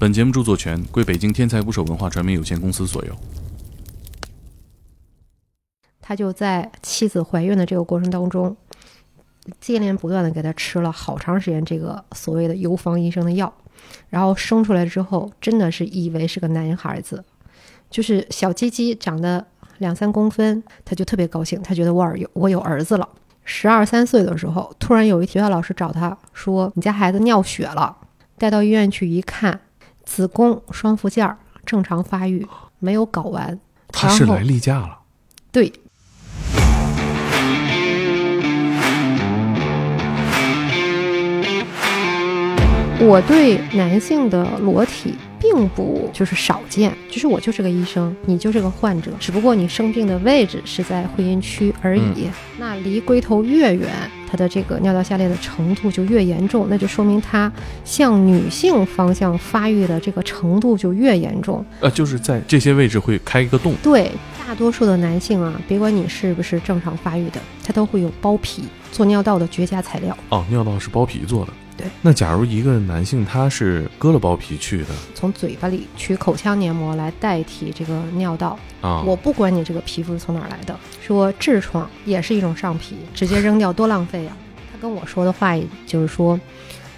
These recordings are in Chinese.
本节目著作权归北京天才捕手文化传媒有限公司所有。他就在妻子怀孕的这个过程当中，接连不断的给他吃了好长时间这个所谓的游方医生的药，然后生出来之后，真的是以为是个男孩子，就是小鸡鸡长得两三公分，他就特别高兴，他觉得我儿有我有儿子了。十二三岁的时候，突然有一学校老师找他说：“你家孩子尿血了。”带到医院去一看，子宫双附件正常发育，没有睾丸。他是来例假了，对，我对男性的裸体并不就是少见，就是我就是个医生，你就是个患者，只不过你生病的位置是在会阴区而已。那离龟头越远，它的这个尿道下裂的程度就越严重，那就说明它向女性方向发育的这个程度就越严重。呃，就是在这些位置会开一个洞。对，大多数的男性啊，别管你是不是正常发育的，他都会有包皮，做尿道的绝佳材料。哦，尿道是包皮做的。对，那假如一个男性他是割了包皮去的？从嘴巴里取口腔黏膜来代替这个尿道。啊，我不管你这个皮肤是从哪儿来的，说痔疮也是一种上皮，直接扔掉多浪费呀、他跟我说的话就是说，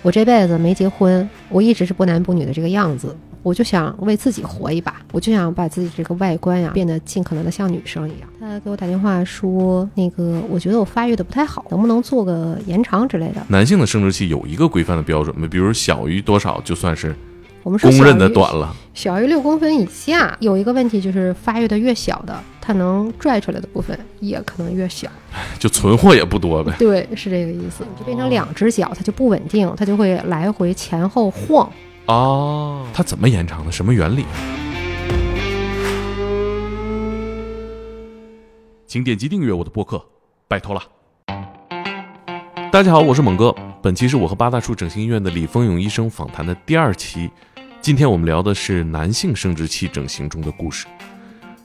我这辈子没结婚，我一直是不男不女的这个样子，我就想为自己活一把，我就想把自己这个外观呀变得尽可能的像女生一样。他给我打电话说，那个我觉得我发育的不太好，能不能做个延长之类的？男性的生殖器有一个规范的标准吗？比如小于多少就算是我们说公认的短了。小于六公分以下，有一个问题就是发育的越小的，它能拽出来的部分也可能越小。就存货也不多呗。对，是这个意思，就变成两只脚，它就不稳定，它就会来回前后晃。哦，它怎么延长的？什么原理？请点击订阅我的播客，拜托了。大家好，我是猛哥，本期是我和八大处整形医院的李峰勇医生访谈的第二期。今天我们聊的是男性生殖器整形中的故事。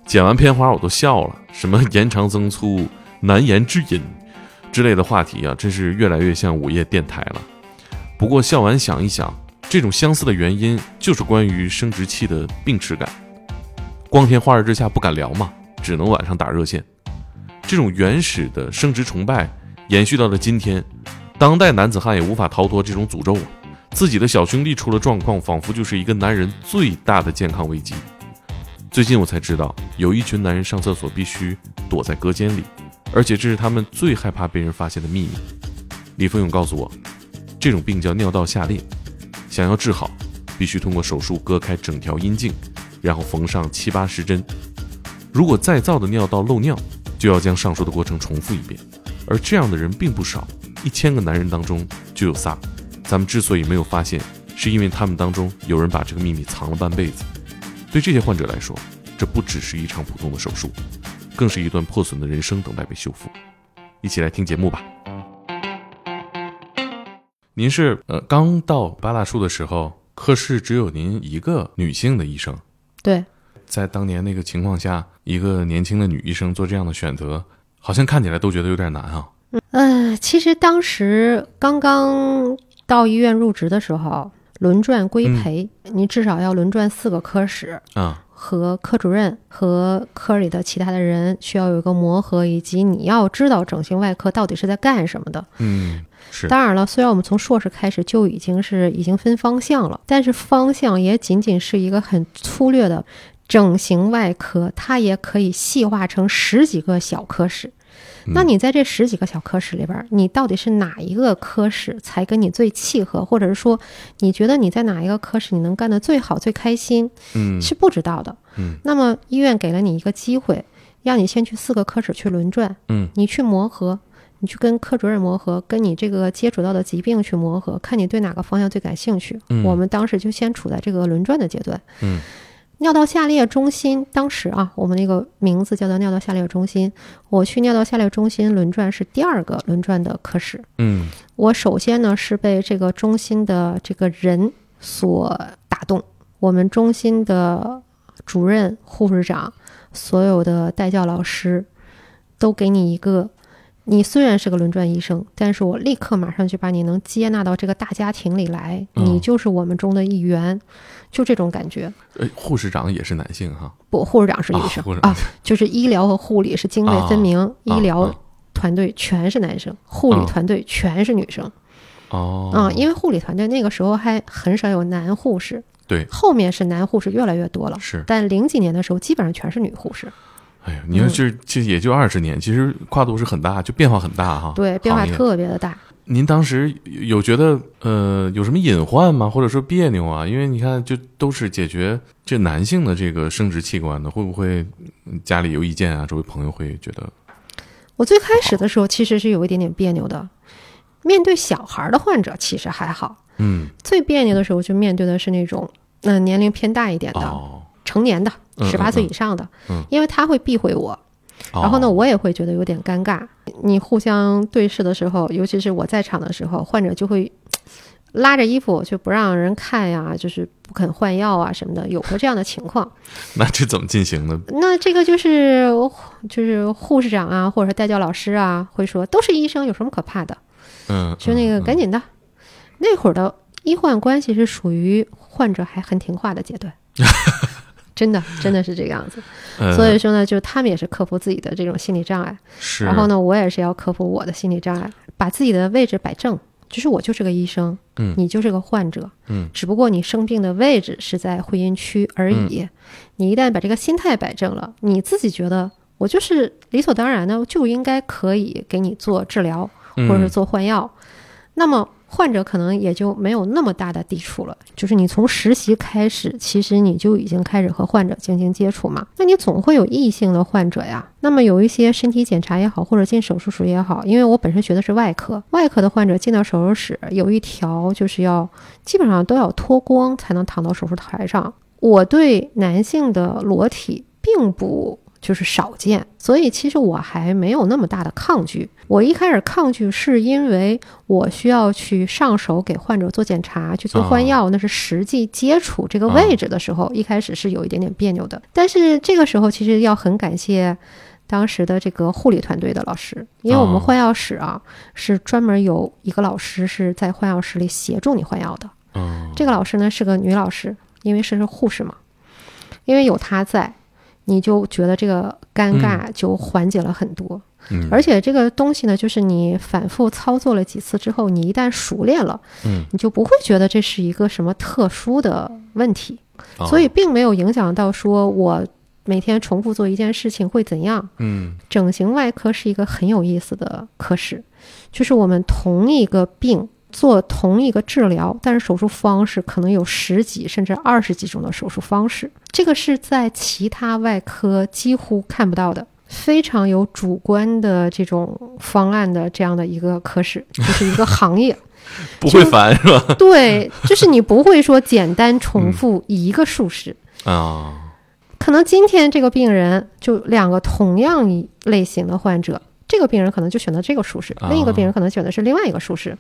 剪完片花我都笑了，什么延长增粗、难言之隐之类的话题啊，真是越来越像午夜电台了。不过笑完想一想，这种相似的原因就是关于生殖器的病耻感。光天化日之下不敢聊嘛，只能晚上打热线。这种原始的生殖崇拜延续到了今天，当代男子汉也无法逃脱这种诅咒。自己的小兄弟出了状况，仿佛就是一个男人最大的健康危机。最近我才知道，有一群男人上厕所必须躲在隔间里，而且这是他们最害怕被人发现的秘密。李丰勇告诉我，这种病叫尿道下裂，想要治好，必须通过手术割开整条阴茎，然后缝上七八十针。如果再造的尿道漏尿，就要将上述的过程重复一遍。而这样的人并不少，一千个男人当中就有仨。咱们之所以没有发现，是因为他们当中有人把这个秘密藏了半辈子。对这些患者来说，这不只是一场普通的手术，更是一段破损的人生等待被修复。一起来听节目吧。您是呃刚到八大处的时候，科室只有您一个女性的医生，对，在当年那个情况下，一个年轻的女医生做这样的选择，好像看起来都觉得有点难啊。呃，其实当时刚刚到医院入职的时候，轮转规培，你至少要轮转四个科室。啊，和科主任和科里的其他的人需要有一个磨合，以及你要知道整形外科到底是在干什么的。嗯，是，当然了，虽然我们从硕士开始就已经是已经分方向了，但是方向也仅仅是一个很粗略的整形外科，它也可以细化成十几个小科室。那你在这十几个小科室里边，你到底是哪一个科室才跟你最契合，或者是说你觉得你在哪一个科室你能干得最好、最开心，嗯是不知道的。嗯那么医院给了你一个机会，让你先去四个科室去轮转，嗯你去磨合，你去跟科主任磨合，跟你这个接触到的疾病去磨合，看你对哪个方向最感兴趣。嗯我们当时就先处在这个轮转的阶段。嗯尿道下裂中心，当时啊，我们那个名字叫做尿道下裂中心。我去尿道下裂中心轮转是第二个轮转的科室。嗯我首先呢是被这个中心的这个人所打动，我们中心的主任、护士长，所有的带教老师，都给你一个你虽然是个轮转医生，但是我立刻马上就把你能接纳到这个大家庭里来，嗯你就是我们中的一员，就这种感觉。呃，护士长也是男性哈，不，护士长是女生啊啊，就是医疗和护理是泾渭分明，医疗啊团队全是男生，护理啊团队全是女生。哦，啊、因为护理团队那个时候还很少有男护士，对，后面是男护士越来越多了。是，但零几年的时候，基本上全是女护士，哎呀，你看这这也就二十年，其实跨度是很大，就变化很大哈。对，变化特别的大。您当时有觉得呃有什么隐患吗？或者说别扭啊？因为你看，就都是解决这男性的这个生殖器官的，会不会嗯家里有意见啊？周围朋友会觉得我最开始的时候其实是有一点点别扭的，面对小孩的患者其实还好，嗯最别扭的时候就面对的是那种嗯、呃年龄偏大一点的、哦，成年的，嗯十八岁嗯以上的，嗯因为他会避讳我，哦然后呢，我也会觉得有点尴尬。你互相对视的时候，尤其是我在场的时候，患者就会拉着衣服就不让人看呀，就是不肯换药啊什么的，有过这样的情况。那这怎么进行呢？那这个就是就是护士长啊，或者是带教老师啊，会说都是医生，有什么可怕的？嗯，就那个嗯赶紧的。那会儿的医患关系是属于患者还很听话的阶段。真的，真的是这个样子。呃所以说呢，就是他们也是克服自己的这种心理障碍，是，然后呢，我也是要克服我的心理障碍，把自己的位置摆正。就是我就是个医生，嗯。你就是个患者，嗯。只不过你生病的位置是在会阴区而已。你一旦把这个心态摆正了，你自己觉得我就是理所当然的就应该可以给你做治疗嗯。或者是做换药，那么患者可能也就没有那么大的抵触了。就是你从实习开始，其实你就已经开始和患者进行接触嘛，那你总会有异性的患者呀。那么有一些身体检查也好，或者进手术室也好，因为我本身学的是外科，外科的患者进到手术室有一条就是要基本上都要脱光才能躺到手术台上。我对男性的裸体并不就是少见，所以其实我还没有那么大的抗拒。我一开始抗拒是因为我需要去上手给患者做检查，去做换药，那是实际接触这个位置的时候，一开始是有一点点别扭的。但是这个时候其实要很感谢。当时的这个护理团队的老师，因为我们哦换药室啊、是专门有一个老师是在换药室里协助你换药的。嗯这个老师呢是个女老师，因为是是护士嘛，因为有她在，你就觉得这个尴尬就缓解了很多。嗯，而且这个东西呢，就是你反复操作了几次之后，你一旦熟练了，嗯，你就不会觉得这是一个什么特殊的问题，哦所以并没有影响到说我每天重复做一件事情会怎样。嗯整形外科是一个很有意思的科室，就是我们同一个病做同一个治疗，但是手术方式可能有十几甚至二十几种的手术方式，这个是在其他外科几乎看不到的。非常有主观的这种方案的这样的一个科室，就是一个行业。不会烦是吧？对，就是你不会说简单重复一个术式，啊，可能今天这个病人就两个同样一类型的患者，这个病人可能就选择这个术式，啊另一个病人可能选的是另外一个术式。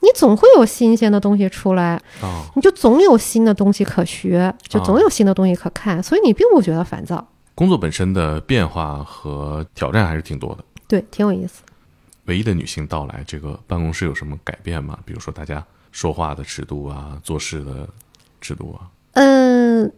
你总会有新鲜的东西出来，哦，你就总有新的东西可学，就啊总有新的东西可看，所以你并不觉得烦躁。工作本身的变化和挑战还是挺多的。对，挺有意思。唯一的女性到来，这个办公室有什么改变吗？比如说大家说话的尺度啊，做事的尺度啊。嗯，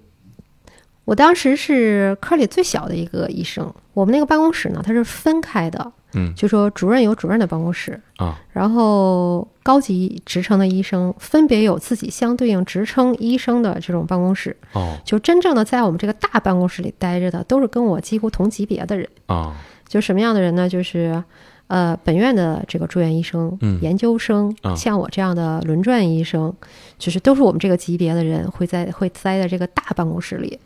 我当时是科里最小的一个医生，我们那个办公室呢，它是分开的，嗯就说主任有主任的办公室，啊，然后高级职称的医生分别有自己相对应职称医生的这种办公室，哦就真正的在我们这个大办公室里待着的，都是跟我几乎同级别的人。啊，就什么样的人呢？就是，呃，本院的这个住院医生、嗯研究生，啊像我这样的轮转医生，就是都是我们这个级别的人，会在会待在这个大办公室里。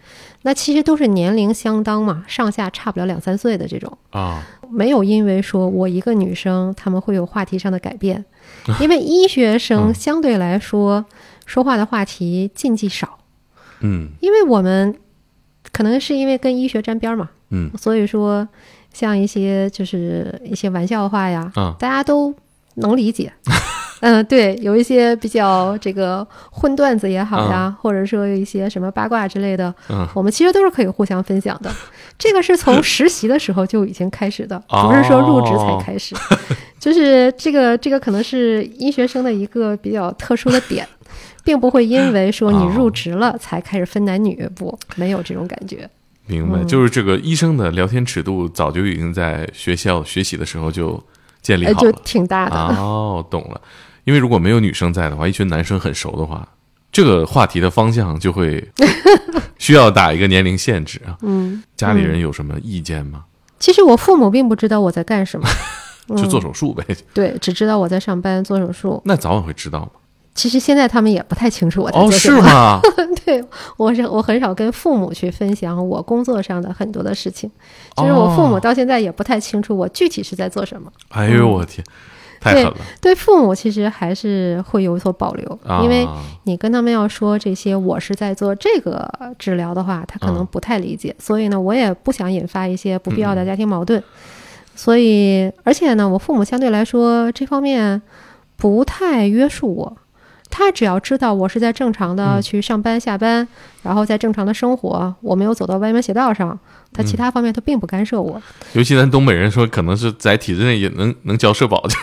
那其实都是年龄相当嘛，上下差不了两三岁的这种。啊，没有因为说我一个女生，他们会有话题上的改变，因为医学生嗯。相对来说说话的话题禁忌少，嗯。因为我们可能是因为跟医学沾边儿嘛，嗯。所以说像一些就是一些玩笑话呀，啊，大家都能理解。嗯，对，有一些比较这个荤段子也好呀，或者说有一些什么八卦之类的，嗯，我们其实都是可以互相分享的。这个是从实习的时候就已经开始的，哦不是说入职才开始。就是这个这个可能是医学生的一个比较特殊的点，并不会因为说你入职了才开始分男女，不，没有这种感觉。明白，嗯就是这个医生的聊天尺度早就已经在学校学习的时候就建立呃，就好了。挺大的。哦，懂了。因为如果没有女生在的话，一群男生很熟的话，这个话题的方向就会 需要打一个年龄限制啊。嗯，家里人有什么意见吗？其实我父母并不知道我在干什么，就做嗯、手术呗。对，只知道我在上班做手术。那早晚会知道吗？其实现在他们也不太清楚我在哦，做什么。是吗？对，我是我很少跟父母去分享我工作上的很多的事情，就是我父母哦到现在也不太清楚我具体是在做什么。哎呦我天，太狠了对父母其实还是会有所保留，啊！因为你跟他们要说这些我是在做这个治疗的话，他可能嗯不太理解，所以呢，我也不想引发一些不必要的嗯家庭矛盾。所以，而且呢，我父母相对来说这方面不太约束我。他只要知道我是在正常的嗯去上班下班，然后在正常的生活，我没有走到歪门邪道上，他其嗯他方面他并不干涉我。尤其咱东北人说，可能是在体制内也能能交社保，就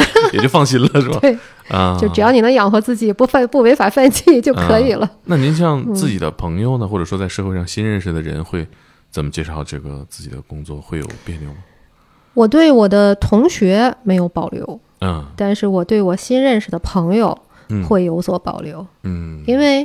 就也就放心了，是吧？对，啊，就只要你能养活自己，不犯不违法犯纪就可以了。那您像嗯自己的朋友呢，或者说在社会上新认识的人，会怎么介绍这个自己的工作？会有别扭吗？我对我的同学没有保留，嗯但是我对我新认识的朋友嗯会有所保留，嗯，因为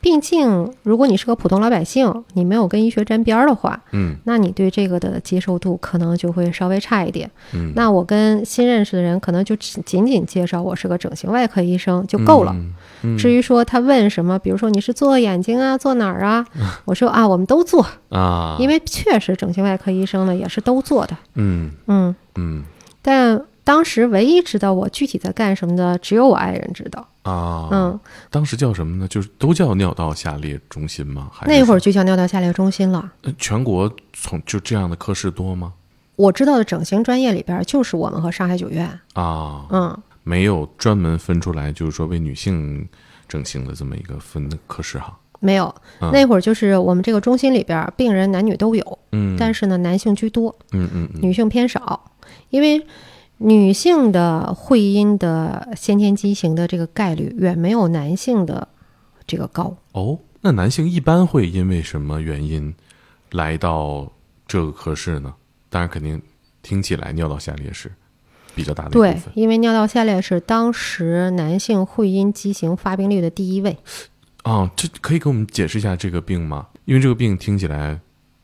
毕竟如果你是个普通老百姓，你没有跟医学沾边儿的话，嗯那你对这个的接受度可能就会稍微差一点。嗯那我跟新认识的人可能就仅仅介绍我是个整形外科医生就够了。嗯。嗯至于说他问什么，比如说你是做眼睛啊，做哪儿啊？我说啊，我们都做，啊，因为确实整形外科医生呢也是都做的。嗯嗯，嗯但当时唯一知道我具体在干什么的，只有我爱人知道。啊，嗯，当时叫什么呢？就是都叫尿道下裂中心吗？还是那会儿就叫尿道下裂中心了。呃全国从就这样的科室多吗？我知道的整形专业里边，就是我们和上海九院。啊，嗯，没有专门分出来，就是说为女性整形的这么一个分的科室哈。没有，嗯那会儿就是我们这个中心里边，病人男女都有，嗯，但是呢，男性居多，嗯嗯嗯女性偏少，因为。女性的会阴的先天畸形的这个概率远没有男性的这个高。哦，那男性一般会因为什么原因来到这个科室呢？当然，肯定听起来尿道下裂是比较大的对，因为尿道下裂是当时男性会阴畸形发病率的第一位。啊。这可以给我们解释一下这个病吗？因为这个病听起来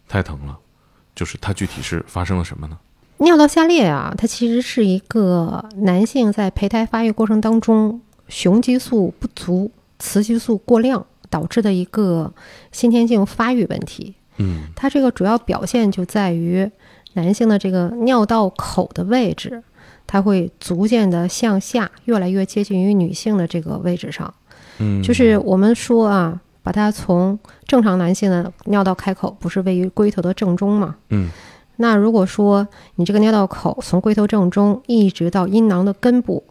太疼了，就是它具体是发生了什么呢？尿道下裂啊，它其实是一个男性在胚胎发育过程当中雄激素不足、雌激素过量导致的一个先天性发育问题。嗯它这个主要表现就在于男性的这个尿道口的位置，它会逐渐的向下，越来越接近于女性的这个位置上。嗯，就是我们说啊，把它从正常男性的尿道开口不是位于龟头的正中吗？嗯那如果说你这个尿道口从龟头正中一直到阴囊的根部，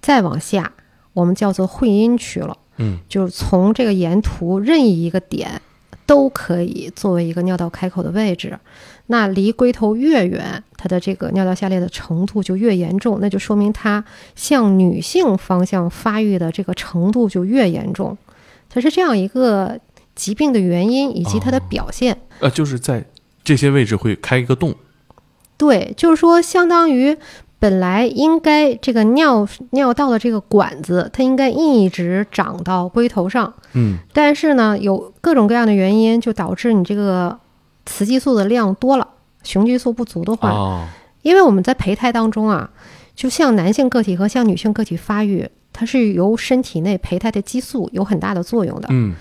再往下，我们叫做会阴区了。嗯就是从这个沿途任意一个点都可以作为一个尿道开口的位置。那离龟头越远，它的这个尿道下裂的程度就越严重，那就说明它向女性方向发育的这个程度就越严重。它是这样一个疾病的原因以及它的表现。呃，就是在这些位置会开一个洞。对，就是说，相当于本来应该这个尿尿道的这个管子，它应该一直长到龟头上，嗯但是呢，有各种各样的原因，就导致你这个雌激素的量多了，雄激素不足的话，哦因为我们在胚胎当中啊，就像男性个体和像女性个体发育，它是由身体内胚胎的激素有很大的作用的。嗯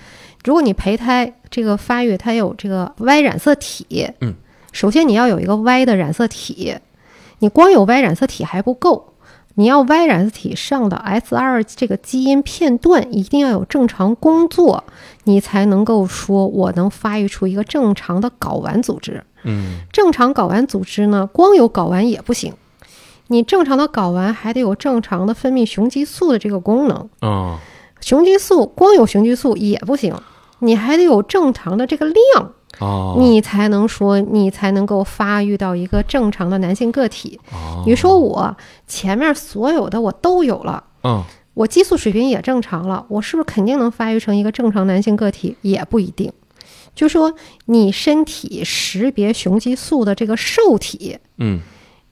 如果你胚胎这个发育它有这个 Y 染色体，嗯，首先你要有一个 Y 的染色体，你光有 Y 染色体还不够，你要 Y 染色体上的 S 二这个基因片段一定要有正常工作，你才能够说我能发育出一个正常的睾丸组织。嗯。正常睾丸组织呢，光有睾丸也不行，你正常的睾丸还得有正常的分泌雄激素的这个功能，啊雄激素光有雄激素也不行，你还得有正常的这个量，哦，你才能说你才能够发育到一个正常的男性个体。哦你说我前面所有的我都有了。嗯我激素水平也正常了，我是不是肯定能发育成一个正常男性个体？也不一定。就说你身体识别雄激素的这个受体嗯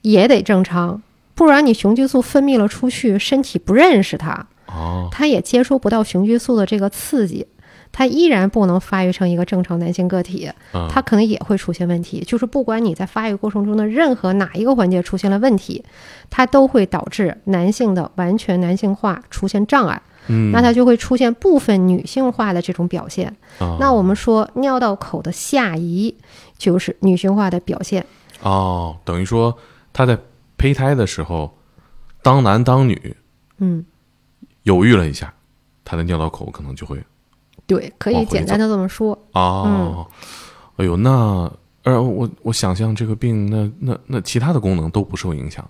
也得正常，不然你雄激素分泌了出去，身体不认识它，哦它也接收不到雄激素的这个刺激，它依然不能发育成一个正常男性个体，嗯它可能也会出现问题。就是不管你在发育过程中的任何哪一个环节出现了问题，它都会导致男性的完全男性化出现障碍。嗯，那它就会出现部分女性化的这种表现。哦那我们说尿道口的下移就是女性化的表现。哦，等于说他在胚胎的时候，当男当女嗯，犹豫了一下，他的尿道口可能就会对，可以简单的这么说。哦，哎呦，那呃，我我想象这个病，那那那其他的功能都不受影响。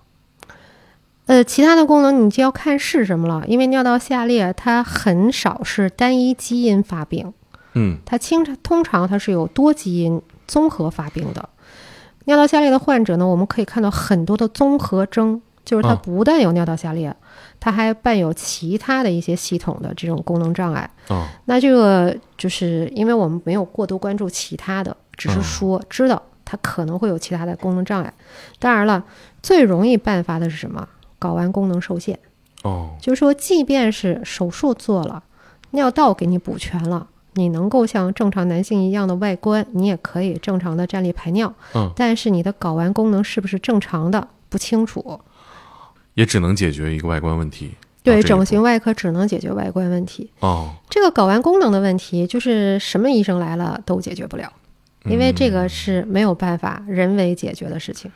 呃，其他的功能你就要看是什么了，因为尿道下裂它很少是单一基因发病，嗯它经常通常它是有多基因综合发病的。尿道下裂的患者呢，我们可以看到很多的综合征，就是它啊不但有尿道下裂，它还伴有其他的一些系统的这种功能障碍。哦那这个就是因为我们没有过多关注其他的，只是说知道它可能会有其他的功能障碍。当然了，最容易伴发的是什么？睾丸功能受限，哦就是说，即便是手术做了，尿道给你补全了。你能够像正常男性一样的外观，你也可以正常的站立排尿，嗯，但是你的睾丸功能是不是正常的不清楚。也只能解决一个外观问题。对，整形外科只能解决外观问题。哦，这个睾丸功能的问题，就是什么医生来了都解决不了，因为这个是没有办法人为解决的事情。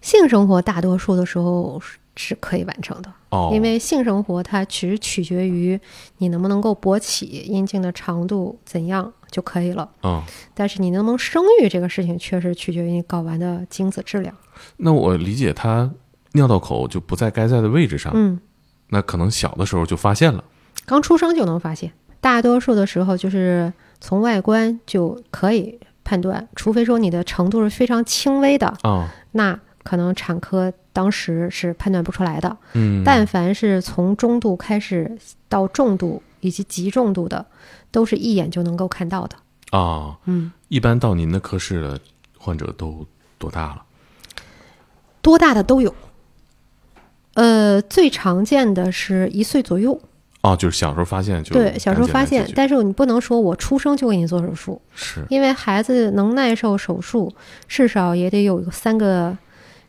性生活大多数的时候是是可以完成的，哦，因为性生活它只取决于你能不能够勃起、阴茎的长度怎样就可以了。嗯，但是你能不能生育这个事情，确实取决于你睾丸的精子质量。那我理解他尿道口就不在该在的位置上，嗯，那可能小的时候就发现了。刚出生就能发现，大多数的时候就是从外观就可以判断，除非说你的程度是非常轻微的，啊，那可能产科当时是判断不出来的。嗯，但凡是从中度开始到重度以及极重度的，都是一眼就能够看到的。啊，嗯，一般到您的科室的患者都多大了？多大的都有。呃，最常见的是一岁左右，哦，就是小时候发现就对，小时候发现但是你不能说我出生就给你做手术，是。因为孩子能耐受手术，至少也得有三个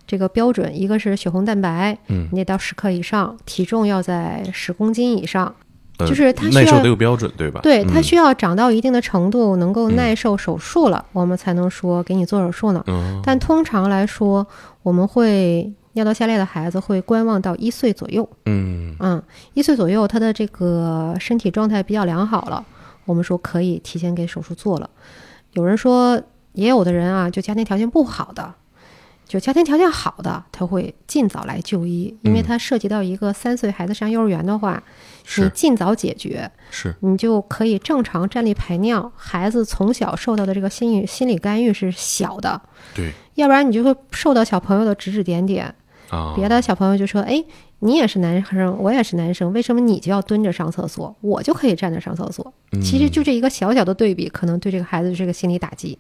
这个标准，一个是血红蛋白，嗯。你得到十克以上，体重要在十公斤以上，呃就是他需要耐受得有标准对吧？对，它嗯需要长到一定的程度，能够嗯。耐受手术了，我们才能说给你做手术呢。嗯但通常来说，我们会尿道下裂的孩子会观望到一岁左右，嗯嗯，一岁左右他的这个身体状态比较良好了，我们说可以提前给手术做了。有人说，也有的人啊，就家庭条件不好的，就家庭条件好的，他会尽早来就医，因为嗯它涉及到一个三岁孩子上幼儿园的话，你尽早解决，是你就可以正常站立排尿。孩子从小受到的这个心理心理干预是小的，对要不然你就会受到小朋友的指指点点。啊，别的小朋友就说：“哎，你也是男生，我也是男生，为什么你就要蹲着上厕所，我就可以站着上厕所？”其实就这一个小小的对比，可能对这个孩子是个心理打击。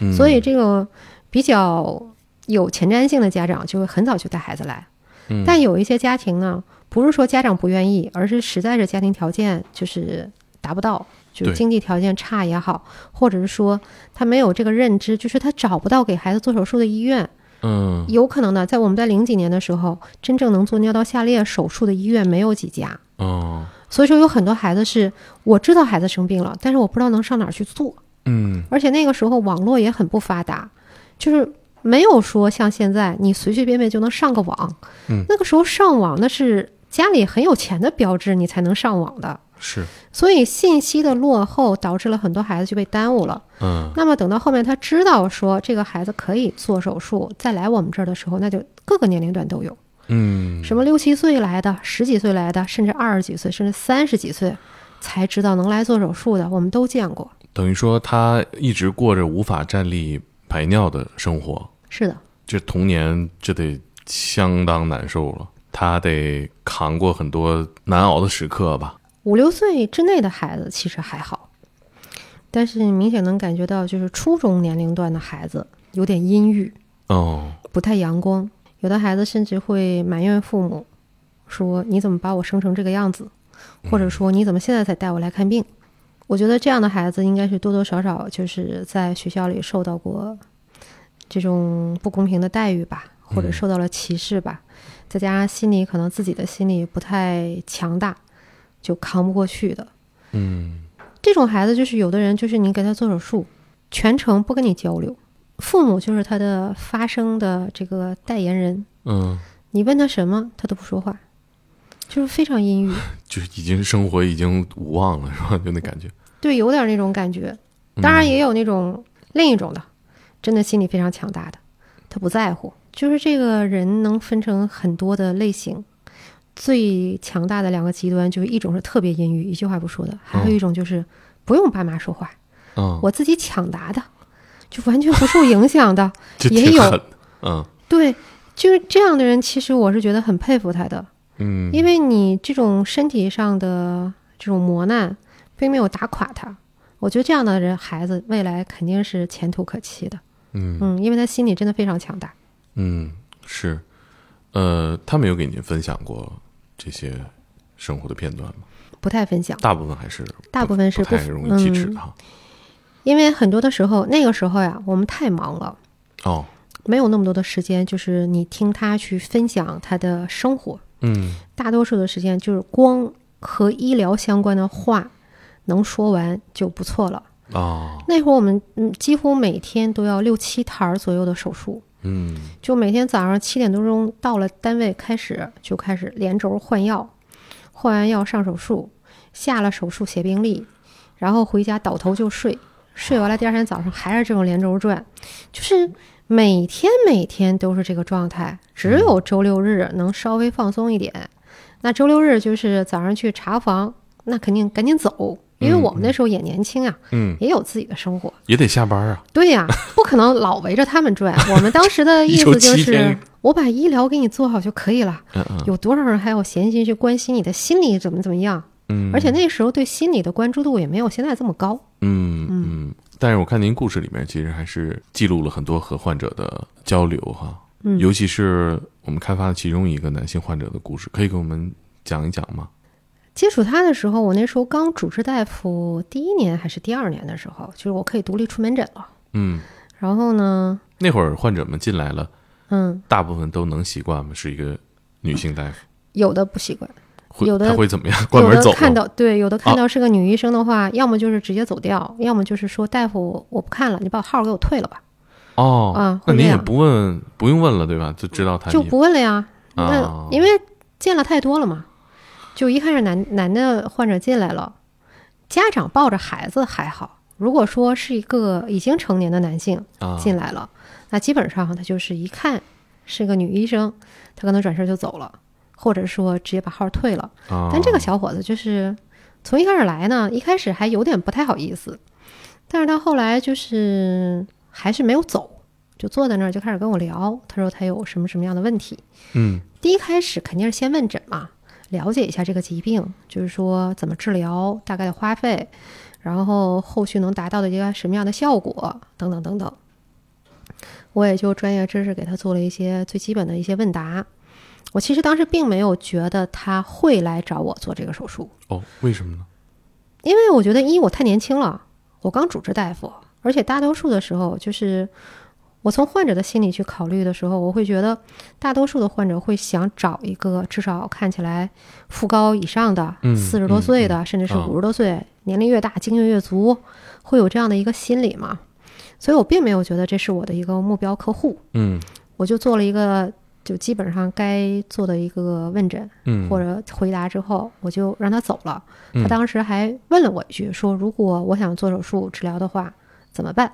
嗯所以这个比较有前瞻性的家长就会很早就带孩子来。嗯但有一些家庭呢，不是说家长不愿意，而是实在是家庭条件就是达不到，就是经济条件差也好，或者是说他没有这个认知，就是他找不到给孩子做手术的医院。嗯。有可能的，在我们在零几年的时候，真正能做尿道下裂手术的医院没有几家，哦。所以说有很多孩子是我知道孩子生病了，但是我不知道能上哪儿去做，嗯。而且那个时候网络也很不发达，就是没有说像现在你随随便便就能上个网，嗯。那个时候上网那是家里很有钱的标志，你才能上网的。是所以信息的落后导致了很多孩子就被耽误了。嗯那么等到后面他知道说这个孩子可以做手术，再来我们这儿的时候，那就各个年龄段都有。嗯，什么六七岁来的、十几岁来的，甚至二十几岁，甚至三十几岁才知道能来做手术的，我们都见过。等于说他一直过着无法站立排尿的生活，是的，这童年这得相当难受了，他得扛过很多难熬的时刻吧。五六岁之内的孩子其实还好，但是明显能感觉到，就是初中年龄段的孩子有点阴郁，哦，不太阳光。有的孩子甚至会埋怨父母，说：“你怎么把我生成这个样子？”或者说：“你怎么现在才带我来看病？”我觉得这样的孩子应该是多多少少就是在学校里受到过这种不公平的待遇吧，或者受到了歧视吧。再加上心里可能自己的心理不太强大，就扛不过去的。嗯这种孩子就是有的人就是你给他做手术，全程不跟你交流，父母就是他的发声的这个代言人，嗯，你问他什么他都不说话，就是非常阴郁。就是已经生活已经无望了，是吧？就那感觉。对，有点那种感觉。嗯当然也有那种另一种的，真的心理非常强大的，他不在乎。就是这个人能分成很多的类型，最强大的两个极端就是一种是特别阴郁，一句话不说的，还有一种就是不用爸妈说话，嗯，我自己抢答的，就完全不受影响的。也有。嗯对，就是这样的人，其实我是觉得很佩服他的，嗯，因为你这种身体上的这种磨难，并没有打垮他。我觉得这样的人，孩子未来肯定是前途可期的。嗯嗯，因为他心理真的非常强大。嗯是，呃，他没有给您分享过这些生活的片段吗？不太分享，大部分还是大部分是不不太容易启齿的嗯，哈。因为很多的时候，那个时候呀，我们太忙了，哦，没有那么多的时间，就是你听他去分享他的生活。嗯大多数的时间就是光和医疗相关的话能说完就不错了。哦，那会儿我们嗯几乎每天都要六七台儿左右的手术，嗯就每天早上七点多钟到了单位开始就开始连轴换药，换完药上手术，下了手术写病历，然后回家倒头就睡，睡完了第二天早上还是这种连轴转，就是每天每天都是这个状态，只有周六日能稍微放松一点。那周六日就是早上去查房，那肯定赶紧走，因为我们那时候也年轻啊，嗯，也有自己的生活。也得下班啊。对呀、不可能老围着他们转。我们当时的 意思就是，我把医疗给你做好就可以了。嗯嗯有多少人还有闲心去关心你的心理怎么怎么样？嗯，而且那时候对心理的关注度也没有现在这么高。嗯嗯，但是我看您故事里面其实还是记录了很多和患者的交流哈，嗯，尤其是我们开发的其中一个男性患者的故事，可以给我们讲一讲吗？接触他的时候，我那时候刚主治大夫第一年还是第二年的时候，就是我可以独立出门诊了。嗯，然后呢，那会儿患者们进来了，嗯，大部分都能习惯吗？是一个女性大夫，有的不习惯，有的他会怎么样？关有门走看到对，有的看啊。到是个女医生的话，要么就是直接走掉，要么就是说大夫我不看了，你把号给我退了吧，哦，啊那您也不问，不用问了对吧？就知道他就不问了呀。啊。那因为见了太多了嘛，就一开始男男的患者进来了，家长抱着孩子还好，如果说是一个已经成年的男性啊进来了，那基本上他就是一看是个女医生，他可能转身就走了，或者说直接把号退了。啊，但这个小伙子就是从一开始来呢，一开始还有点不太好意思，但是他后来就是还是没有走，就坐在那儿就开始跟我聊，他说他有什么什么样的问题。嗯第一开始肯定是先问诊嘛，了解一下这个疾病，就是说怎么治疗，大概的花费，然后后续能达到的一个什么样的效果，等等等等。我也就专业知识给他做了一些最基本的一些问答。我其实当时并没有觉得他会来找我做这个手术，哦，为什么呢？因为我觉得一我太年轻了，我刚主治大夫，而且大多数的时候就是我从患者的心理去考虑的时候，我会觉得大多数的患者会想找一个至少看起来副高以上的嗯，四十多岁的，甚至是啊五十多岁，年龄越大经验越足，会有这样的一个心理嘛。所以我并没有觉得这是我的一个目标客户，嗯我就做了一个就基本上该做的一个问诊嗯，或者回答之后，我就让他走了。他嗯当时还问了我一句，说如果我想做手术治疗的话怎么办？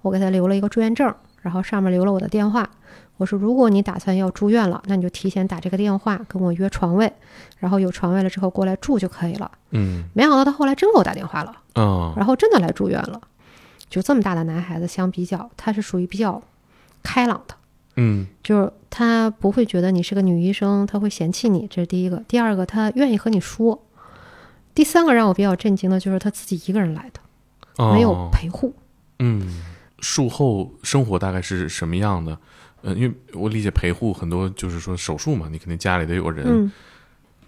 我给他留了一个住院证，然后上面留了我的电话。我说如果你打算要住院了，那你就提前打这个电话跟我约床位，然后有床位了之后过来住就可以了。嗯没想到他后来真给我打电话了，嗯然后真的来住院了。就这么大的男孩子相比较，他是属于比较开朗的。嗯就是他不会觉得你是个女医生，他会嫌弃你，这是第一个。第二个，他愿意和你说。第三个让我比较震惊的就是他自己一个人来的，哦没有陪护。嗯，术后生活大概是什么样的？呃，因为我理解陪护很多就是说手术嘛，你肯定家里得有人。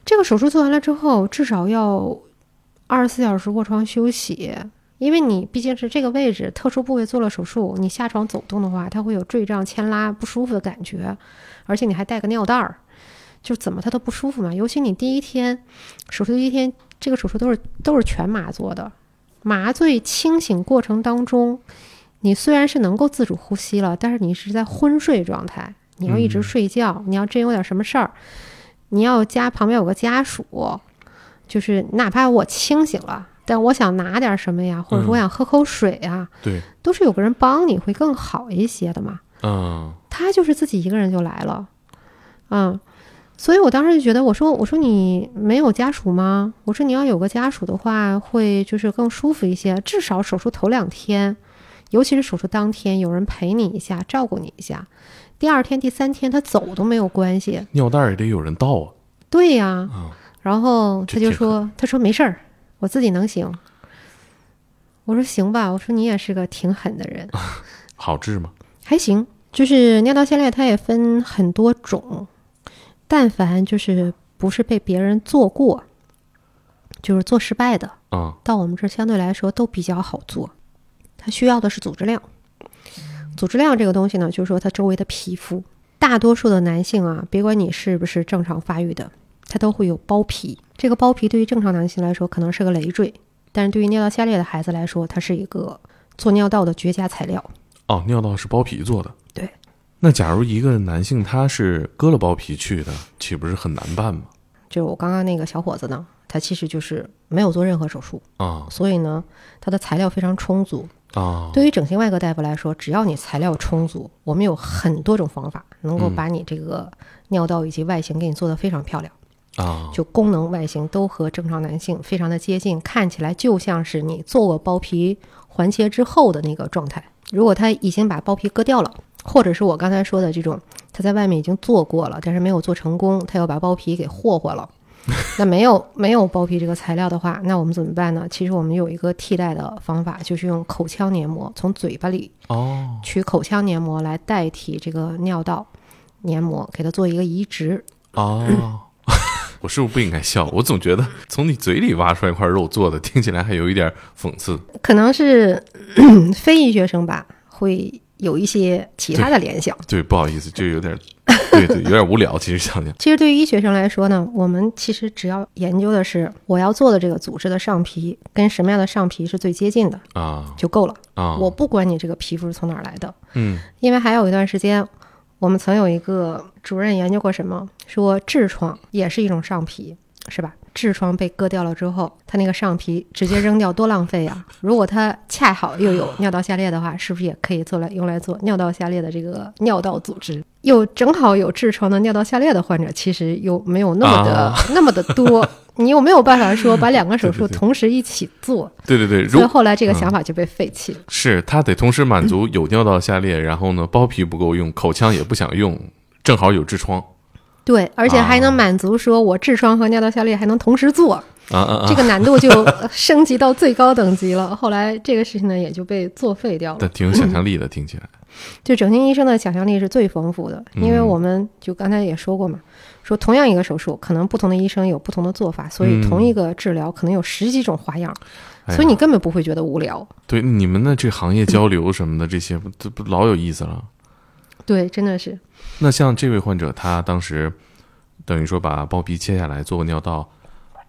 这个手术做完了之后，至少要二十四小时卧床休息，因为你毕竟是这个位置特殊部位做了手术，你下床走动的话，它会有坠胀、牵拉不舒服的感觉，而且你还带个尿袋儿，就怎么它都不舒服嘛。尤其你第一天手术第一天，这个手术都是都是全麻做的，麻醉清醒过程当中，你虽然是能够自主呼吸了，但是你是在昏睡状态，你要一直嗯睡觉，你要真有点什么事儿。你要家旁边有个家属，就是哪怕我清醒了，但我想拿点什么呀，或者说我嗯想喝口水呀，对，都是有个人帮你会更好一些的嘛。嗯他就是自己一个人就来了，嗯，所以我当时就觉得，我说我说你没有家属吗？我说你要有个家属的话，会就是更舒服一些，至少手术头两天，尤其是手术当天，有人陪你一下，照顾你一下。第二天、第三天他走都没有关系，尿袋也得有人倒啊。对呀、啊，然后他就说：“他说没事儿，我自己能行。”我说：“行吧。”我说：“你也是个挺狠的人，好治吗？还行。就是尿道下裂，它也分很多种，但凡就是不是被别人做过，就是做失败的，啊，到我们这儿相对来说都比较好做。它需要的是组织量，组织量这个东西呢，就是说它周围的皮肤，大多数的男性啊，别管你是不是正常发育的，它都会有包皮。这个包皮对于正常男性来说可能是个累赘，但是对于尿道下裂的孩子来说，它是一个做尿道的绝佳材料。哦，尿道是包皮做的。对。那假如一个男性他是割了包皮去的，岂不是很难办吗？就我刚刚那个小伙子呢，他其实就是没有做任何手术，啊所以呢，他的材料非常充足。啊，对于整形外科大夫来说，只要你材料充足，我们有很多种方法能够嗯把你这个尿道以及外形给你做得非常漂亮，啊，就功能外形都和正常男性非常的接近，看起来就像是你做过包皮环切之后的那个状态。如果他已经把包皮割掉了，或者是我刚才说的这种，他在外面已经做过了，但是没有做成功，他又把包皮给霍霍了。那没有没有包皮这个材料的话，那我们怎么办呢？其实我们有一个替代的方法，就是用口腔黏膜，从嘴巴里哦，取口腔黏膜来代替这个尿道黏膜，给它做一个移植。哦，我是不是不应该笑？我总觉得从你嘴里挖出来一块肉做的，听起来还有一点讽刺。可能是 非医学生吧，会有一些其他的联想。对，不好意思，就有点，对对，有点无聊。其实想想，其实对于医学生来说呢，我们其实只要研究的是我要做的这个组织的上皮跟什么样的上皮是最接近的啊就够了。啊，我不管你这个皮肤是从哪儿来的，嗯因为还有一段时间，我们曾有一个主任研究过什么，说痔疮也是一种上皮，是吧？痔疮被割掉了之后，它那个上皮直接扔掉多浪费啊！如果它恰好又有尿道下裂的话，是不是也可以做来用来做尿道下裂的这个尿道组织？又正好有痔疮的尿道下裂的患者，其实又没有那么的、啊那么的多，你又没有办法说把两个手术同时一起做，对对对，所以后来这个想法就被废弃了。是他得同时满足有尿道下裂，然后呢包皮不够用，口腔也不想用，正好有痔疮对，而且还能啊满足说我痔疮和尿道下裂还能同时做，啊啊啊！这个难度就升级到最高等级了。后来这个事情呢也就被作废掉了但。挺有想象力的，听起来。就整形医生的想象力是最丰富的，因为嗯我们就刚才也说过嘛，说同样一个手术，可能不同的医生有不同的做法，所以嗯同一个治疗可能有十几种花样，所以你根本不会觉得无聊。对你们的这行业交流什么的，这些不这不老有意思了。对，真的是那像这位患者，他当时等于说把包皮切下来做个尿道，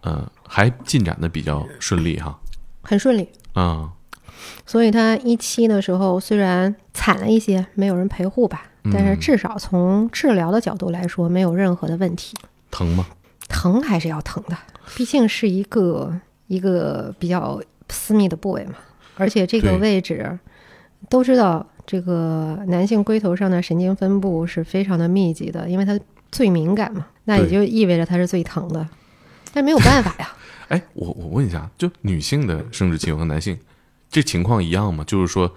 嗯、还进展的比较顺利哈。很顺利。嗯所以他一期的时候虽然惨了一些，没有人陪护吧，但是嗯至少从治疗的角度来说，没有任何的问题。疼吗？疼还是要疼的，毕竟是一个一个比较私密的部位嘛，而且这个位置都知道，这个男性龟头上的神经分布是非常的密集的，因为它最敏感嘛，那也就意味着它是最疼的。但没有办法呀。哎，我我问一下，就女性的生殖器和男性这情况一样吗？就是说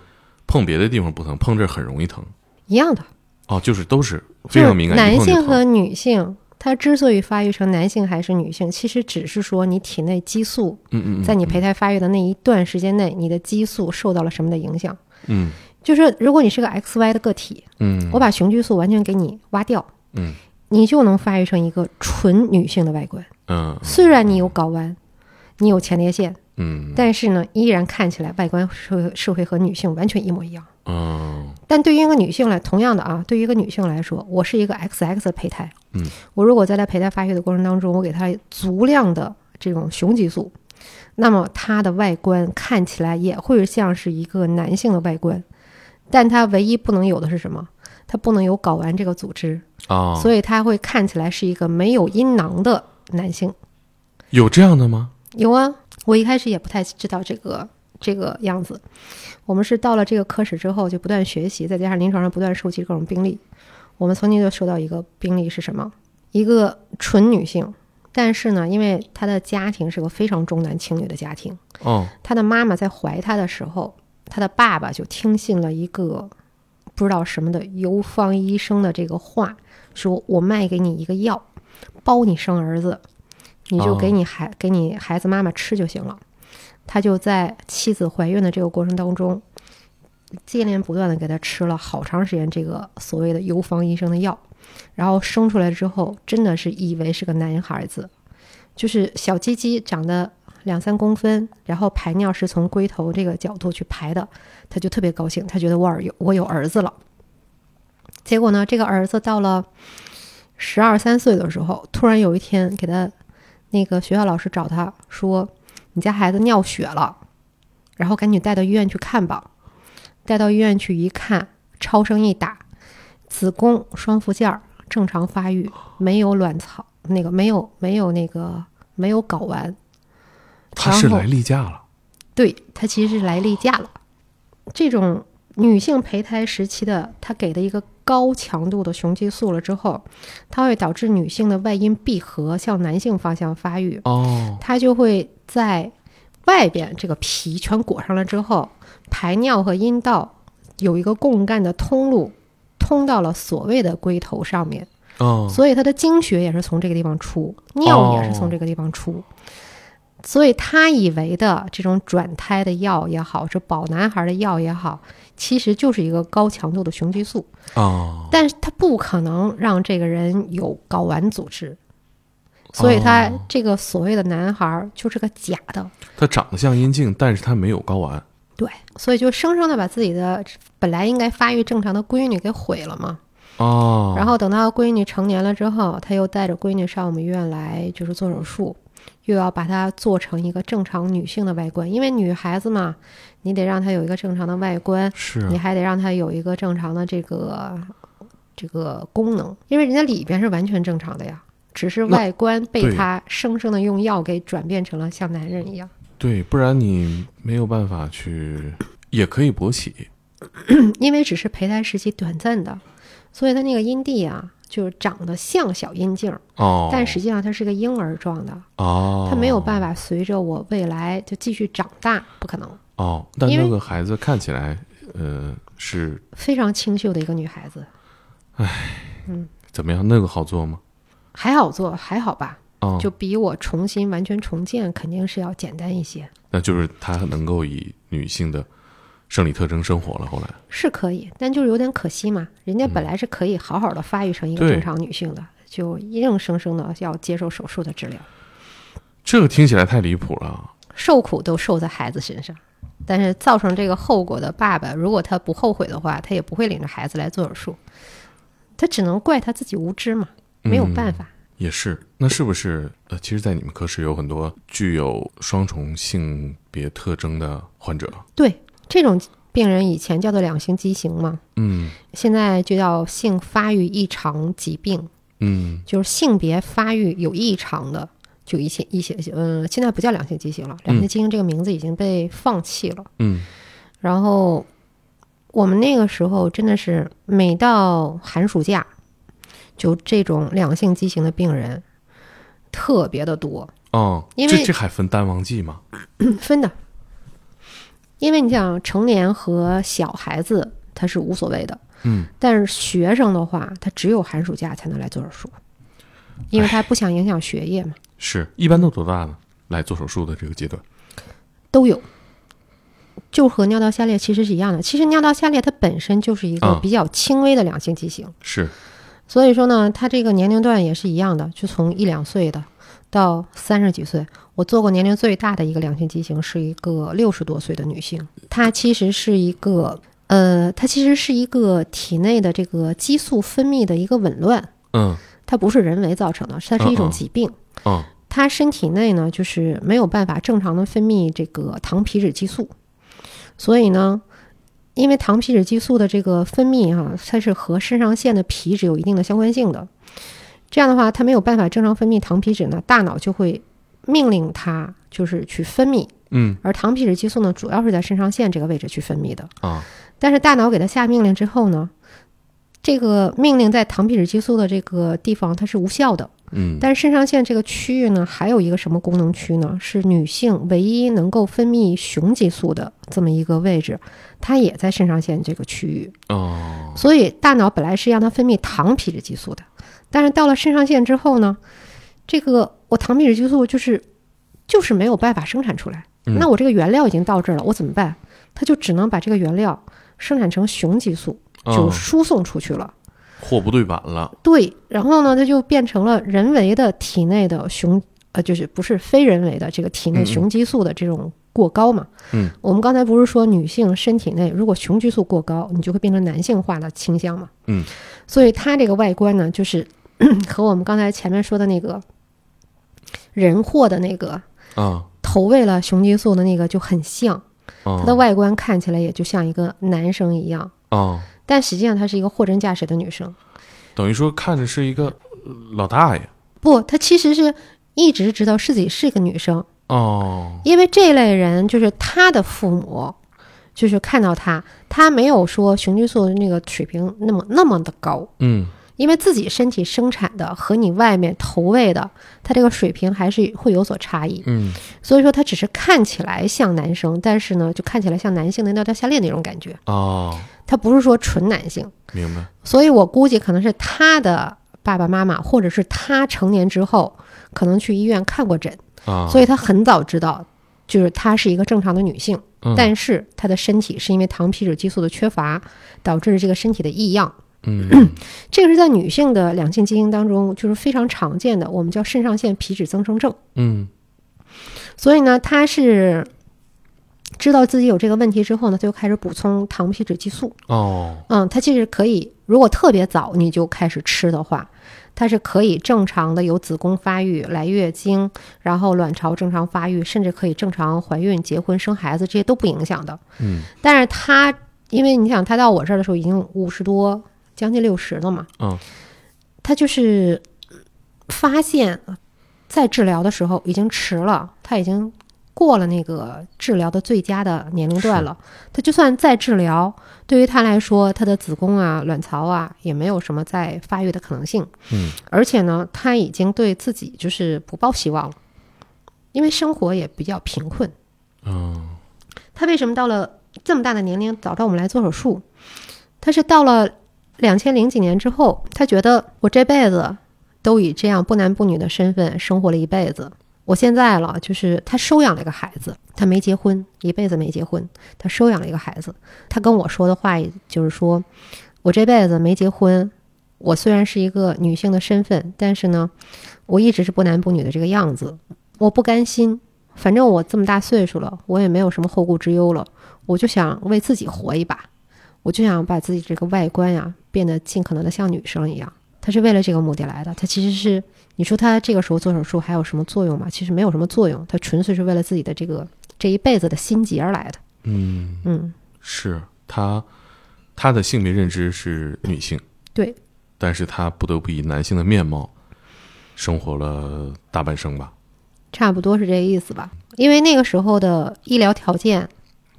碰别的地方不疼，碰这儿很容易疼。一样的哦，就是都是非常敏感。男性和女性，它之所以发育成男性还是女性，其实只是说你体内激素，嗯嗯，在你胚胎发育的那一段时间内，你的激素受到了什么的影响？嗯，就是如果你是个 XY 的个体，嗯，我把雄激素完全给你挖掉，嗯，你就能发育成一个纯女性的外观。嗯，虽然你有睾丸，你有前列腺，嗯，但是呢，依然看起来外观是是会和女性完全一模一样。嗯，但对于一个女性来，同样的啊，对于一个女性来说，我是一个 XX 的胚胎，嗯，我如果在她胚胎发育的过程当中，我给她足量的这种雄激素，那么她的外观看起来也会像是一个男性的外观，但她唯一不能有的是什么？她不能有睾丸这个组织啊，所以他会看起来是一个没有阴囊的男性。有这样的吗？有啊，我一开始也不太知道这个这个样子。我们是到了这个科室之后，就不断学习，再加上临床上不断收集各种病例。我们曾经就收到一个病例是什么？一个纯女性，但是呢，因为她的家庭是个非常重男轻女的家庭。哦，她的妈妈在怀她的时候，她的爸爸就听信了一个不知道什么的游方医生的这个话，说我卖给你一个药，包你生儿子。你就给你孩给你孩子妈妈吃就行了，他就在妻子怀孕的这个过程当中，接连不断的给他吃了好长时间这个所谓的游方医生的药，然后生出来之后，真的是以为是个男孩子，就是小鸡鸡长得两三公分，然后排尿是从龟头这个角度去排的，他就特别高兴，他觉得我儿有我有儿子了。结果呢，这个儿子到了十二三岁的时候，突然有一天给他。那个学校老师找他说：“你家孩子尿血了，然后赶紧带到医院去看吧。”带到医院去一看，超声一打，子宫双附件正常发育，没有卵巢，那个没有没有那个没有睾丸。他是来例假了。对她其实是来例假了。这种女性胚胎时期的，她给的一个。高强度的雄激素了之后，它会导致女性的外阴闭合向男性方向发育。哦，它就会在外边这个皮全裹上了之后，排尿和阴道有一个共干的通路，通到了所谓的龟头上面。哦，所以它的经血也是从这个地方出，尿也是从这个地方出。所以他以为的这种转胎的药也好，是保男孩的药也好。其实就是一个高强度的雄激素哦，但是它不可能让这个人有睾丸组织，所以他这个所谓的男孩就是个假的。他长得像阴茎，但是他没有睾丸。对，所以就生生的把自己的本来应该发育正常的闺女给毁了嘛。哦，然后等到闺女成年了之后，他又带着闺女上我们医院来，就是做手术。又要把它做成一个正常女性的外观，因为女孩子嘛，你得让她有一个正常的外观，是，你还得让她有一个正常的这个这个功能，因为人家里边是完全正常的呀，只是外观被她生生的用药给转变成了像男人一样。对，不然你没有办法去，也可以勃起，因为只是胚胎时期短暂的，所以它那个阴蒂啊。就是长得像小阴茎，哦，但实际上它是个婴儿状的，哦，它没有办法随着我未来就继续长大，不可能。哦，但那个孩子看起来，呃，是非常清秀的一个女孩子。唉，嗯，怎么样？那个好做吗？还好做，还好吧。哦，就比我重新完全重建肯定是要简单一些。那就是她能够以女性的。生理特征生活了，后来是可以，但就是有点可惜嘛。人家本来是可以好好的发育成一个正常女性的，就硬生生的要接受手术的治疗。这个听起来太离谱了。受苦都受在孩子身上，但是造成这个后果的爸爸，如果他不后悔的话，他也不会领着孩子来做手术。他只能怪他自己无知嘛，没有办法。也是，那是不是呃，其实，在你们科室有很多具有双重性别特征的患者？对。这种病人以前叫做两性畸形嘛，嗯，现在就叫性发育异常疾病，嗯，就是性别发育有异常的，就一些一些，嗯，现在不叫两性畸形了，两性畸形这个名字已经被放弃了，嗯，然后我们那个时候真的是每到寒暑假，就这种两性畸形的病人特别的多，哦，因为这这还分单旺季吗？分的。因为你想，成年和小孩子他是无所谓的，嗯，但是学生的话，他只有寒暑假才能来做手术，因为他不想影响学业嘛。是一般都多大呢？来做手术的这个阶段？都有，就和尿道下裂其实是一样的。其实尿道下裂它本身就是一个啊比较轻微的良性畸形，是，所以说呢，它这个年龄段也是一样的，就从一两岁的到三十几岁。我做过年龄最大的一个两性畸形是一个六十多岁的女性，她其实是一个呃，她其实是一个体内的这个激素分泌的一个紊乱，嗯它不是人为造成的，它是一种疾病。嗯她身体内呢，就是没有办法正常的分泌这个糖皮质激素，所以呢，因为糖皮质激素的这个分泌哈、它是和肾上腺的皮质有一定的相关性的。这样的话，它没有办法正常分泌糖皮质呢，大脑就会命令它就是去分泌，嗯而糖皮质激素呢，主要是在肾上腺这个位置去分泌的。啊但是大脑给它下命令之后呢，这个命令在糖皮质激素的这个地方它是无效的。嗯但是肾上腺这个区域呢，还有一个什么功能区呢？是女性唯一能够分泌雄激素的这么一个位置，它也在肾上腺这个区域。哦所以大脑本来是让它分泌糖皮质激素的，但是到了肾上腺之后呢，这个我糖皮质激素就是就是没有办法生产出来。嗯那我这个原料已经到这儿了，我怎么办？它就只能把这个原料生产成雄激素，就哦输送出去了。货不对版了。对，然后呢，它就变成了人为的体内的雄，呃，就是不是非人为的这个体内雄激素的这种过高嘛。嗯，我们刚才不是说女性身体内如果雄激素过高，你就会变成男性化的倾向嘛。嗯，所以它这个外观呢，就是 和我们刚才前面说的那个人货的那个啊投喂了雄激素的那个就很像，啊它的外观看起来也就像一个男生一样，啊，但实际上她是一个货真价实的女生。等于说看着是一个呃老大爷。不，她其实是一直知道自己是个女生，哦因为这类人就是她的父母，就是看到他，他没有说雄激素的那个水平那么那么的高，嗯因为自己身体生产的和你外面投喂的，它这个水平还是会有所差异。嗯所以说，他只是看起来像男生，但是呢，就看起来像男性的尿道下裂那种感觉，哦，他不是说纯男性。明白。所以我估计可能是他的爸爸妈妈，或者是他成年之后，可能去医院看过诊，啊，所以他很早知道，就是他是一个正常的女性，嗯但是他的身体是因为糖皮质激素的缺乏，导致这个身体的异样。嗯这个是在女性的两性基因当中就是非常常见的，我们叫肾上腺皮质增生症。嗯所以呢，她是知道自己有这个问题之后呢，她就开始补充糖皮质激素。哦嗯，它其实可以，如果特别早你就开始吃的话，它是可以正常的有子宫发育、来月经，然后卵巢正常发育，甚至可以正常怀孕、结婚、生孩子，这些都不影响的。嗯但是她，因为你想，它到我这儿的时候已经五十多，将近六十了嘛，嗯他就是发现，在治疗的时候已经迟了，他已经过了那个治疗的最佳的年龄段了。他就算再治疗，对于他来说，他的子宫啊、卵巢啊也没有什么再发育的可能性。嗯而且呢，他已经对自己就是不抱希望了，因为生活也比较贫困。嗯他为什么到了这么大的年龄找到我们来做手术？他是到了两千零几年之后，他觉得我这辈子都以这样不男不女的身份生活了一辈子。我现在了，就是他收养了一个孩子，他没结婚，一辈子没结婚，他收养了一个孩子。他跟我说的话，也就是说，我这辈子没结婚，我虽然是一个女性的身份，但是呢，我一直是不男不女的这个样子，我不甘心。反正我这么大岁数了，我也没有什么后顾之忧了，我就想为自己活一把，我就想把自己这个外观呀变得尽可能的像女生一样。他是为了这个目的来的，他其实是你说他这个时候做手术还有什么作用吗？其实没有什么作用，他纯粹是为了自己的这个这一辈子的心结而来的。嗯，嗯，是他他的性别认知是女性，对，但是他不得不以男性的面貌生活了大半生吧。差不多是这个意思吧。因为那个时候的医疗条件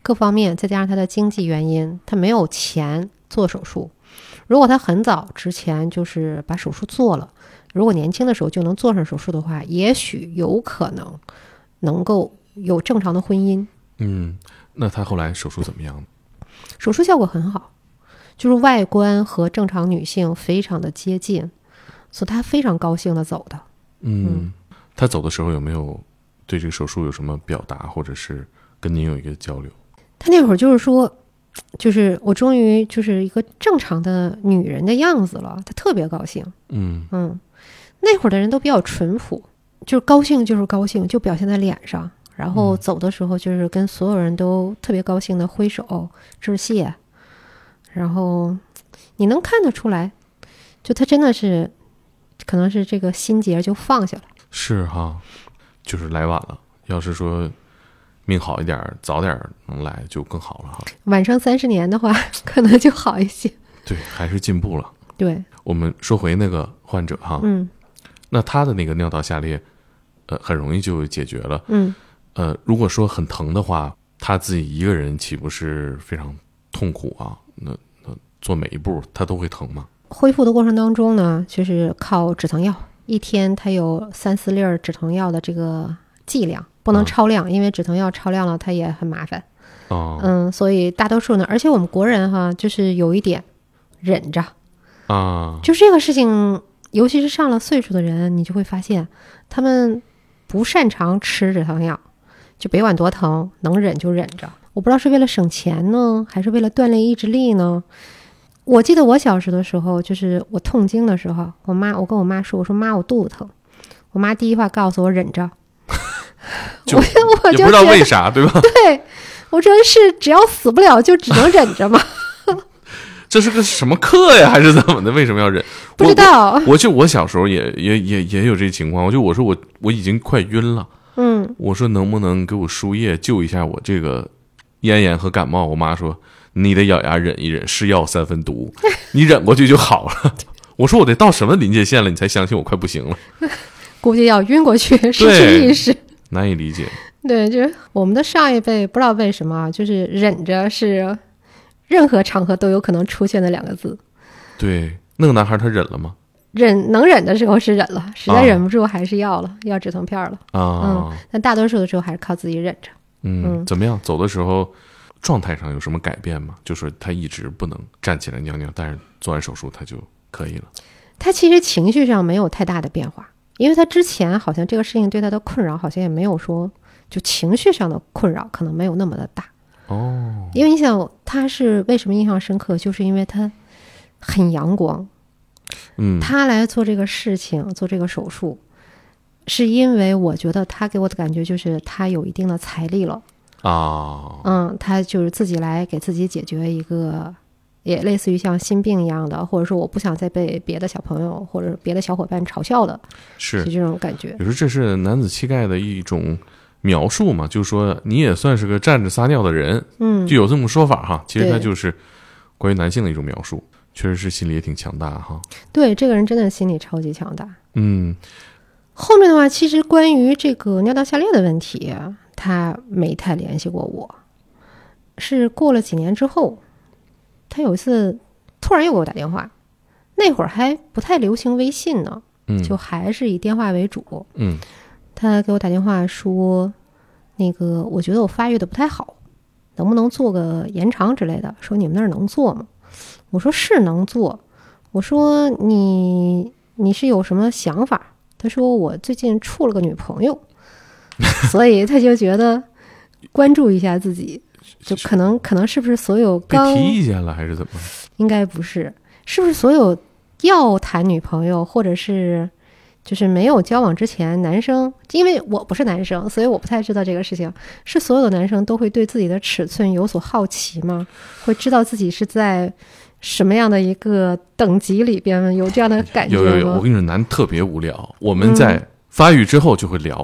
各方面，再加上他的经济原因，他没有钱做手术。如果他很早之前就是把手术做了，如果年轻的时候就能做上手术的话，也许有可能能够有正常的婚姻。嗯，那他后来手术怎么样？手术效果很好，就是外观和正常女性非常的接近，所以他非常高兴的走的。嗯，他走的时候有没有对这个手术有什么表达，或者是跟您有一个交流？他那会儿就是说，就是我终于就是一个正常的女人的样子了，她特别高兴。嗯嗯，那会儿的人都比较淳朴，就是高兴就是高兴，就表现在脸上。然后走的时候，就是跟所有人都特别高兴的挥手致谢。然后你能看得出来，就她真的是，可能是这个心结就放下了。是哈，就是来晚了。要是说命好一点儿，早点儿能来就更好了哈。晚生三十年的话，可能就好一些。对，还是进步了。对，我们说回那个患者哈，嗯那他的那个尿道下裂，呃，很容易就解决了。嗯，呃，如果说很疼的话，他自己一个人岂不是非常痛苦啊？那那做每一步他都会疼吗？恢复的过程当中呢，就是靠止疼药，一天他有三四粒儿止疼药的这个剂量，不能嗯超量，因为止疼药超量了它也很麻烦。哦、嗯，所以大多数呢，而且我们国人哈，就是有一点忍着，啊，就这个事情，尤其是上了岁数的人，你就会发现他们不擅长吃止疼药，就别管多疼，能忍就忍着。我不知道是为了省钱呢，还是为了锻炼意志力呢？我记得我小时的时候，就是我痛经的时候，我妈，我跟我妈说，我说妈，我肚子疼。我妈第一话告诉我忍着，就我我也不知道为啥，对吧？对，我说是只要死不了就只能忍着嘛，这是个什么课呀？还是怎么的？为什么要忍？不知道，我。我就我小时候也也也也有这情况，我就我说我我已经快晕了，嗯，我说能不能给我输液救一下我这个咽炎和感冒？我妈说你得咬牙忍一忍，是药三分毒，你忍过去就好了。我说我得到什么临界线了，你才相信我快不行了？估计要晕过去，失去意识。难以理解。对，就是我们的上一辈不知道为什么啊，就是忍着是任何场合都有可能出现的两个字。对，那个男孩他忍了吗？忍能忍的时候是忍了，实在啊忍不住还是要了，要止疼片了。啊，但大多数的时候还是靠自己忍着。嗯，嗯怎么样？走的时候状态上有什么改变吗？就是他一直不能站起来尿尿，但是做完手术他就可以了。他其实情绪上没有太大的变化，因为他之前好像这个事情对他的困扰好像也没有说，就情绪上的困扰可能没有那么的大。哦，因为你想，他是为什么印象深刻，就是因为他很阳光，嗯，他来做这个事情，做这个手术，是因为我觉得他给我的感觉就是他有一定的财力了，啊，嗯，他就是自己来给自己解决一个，也类似于像心病一样的，或者说我不想再被别的小朋友或者别的小伙伴嘲笑的，是这种感觉。有时候这是男子气概的一种描述嘛，就是说你也算是个站着撒尿的人，嗯就，有这么说法哈。其实它就是关于男性的一种描述，确实是心理也挺强大哈。对，这个人真的心理超级强大。嗯后面的话，其实关于这个尿道下裂的问题，他没太联系过我，是过了几年之后，他有一次突然又给我打电话，那会儿还不太流行微信呢，嗯，就还是以电话为主。嗯他给我打电话说，那个我觉得我发育的不太好，能不能做个延长之类的？说你们那儿能做吗？我说是能做。我说你你是有什么想法？他说我最近处了个女朋友，所以他就觉得关注一下自己，就可能可能是不是所有被刚提意见了还是怎么？应该不是，是不是所有要谈女朋友，或者是就是没有交往之前，男生，因为我不是男生，所以我不太知道这个事情，是所有的男生都会对自己的尺寸有所好奇吗？会知道自己是在什么样的一个等级里边有这样的感觉？有有有，我跟你说，男特别无聊。我们在发育之后就会聊、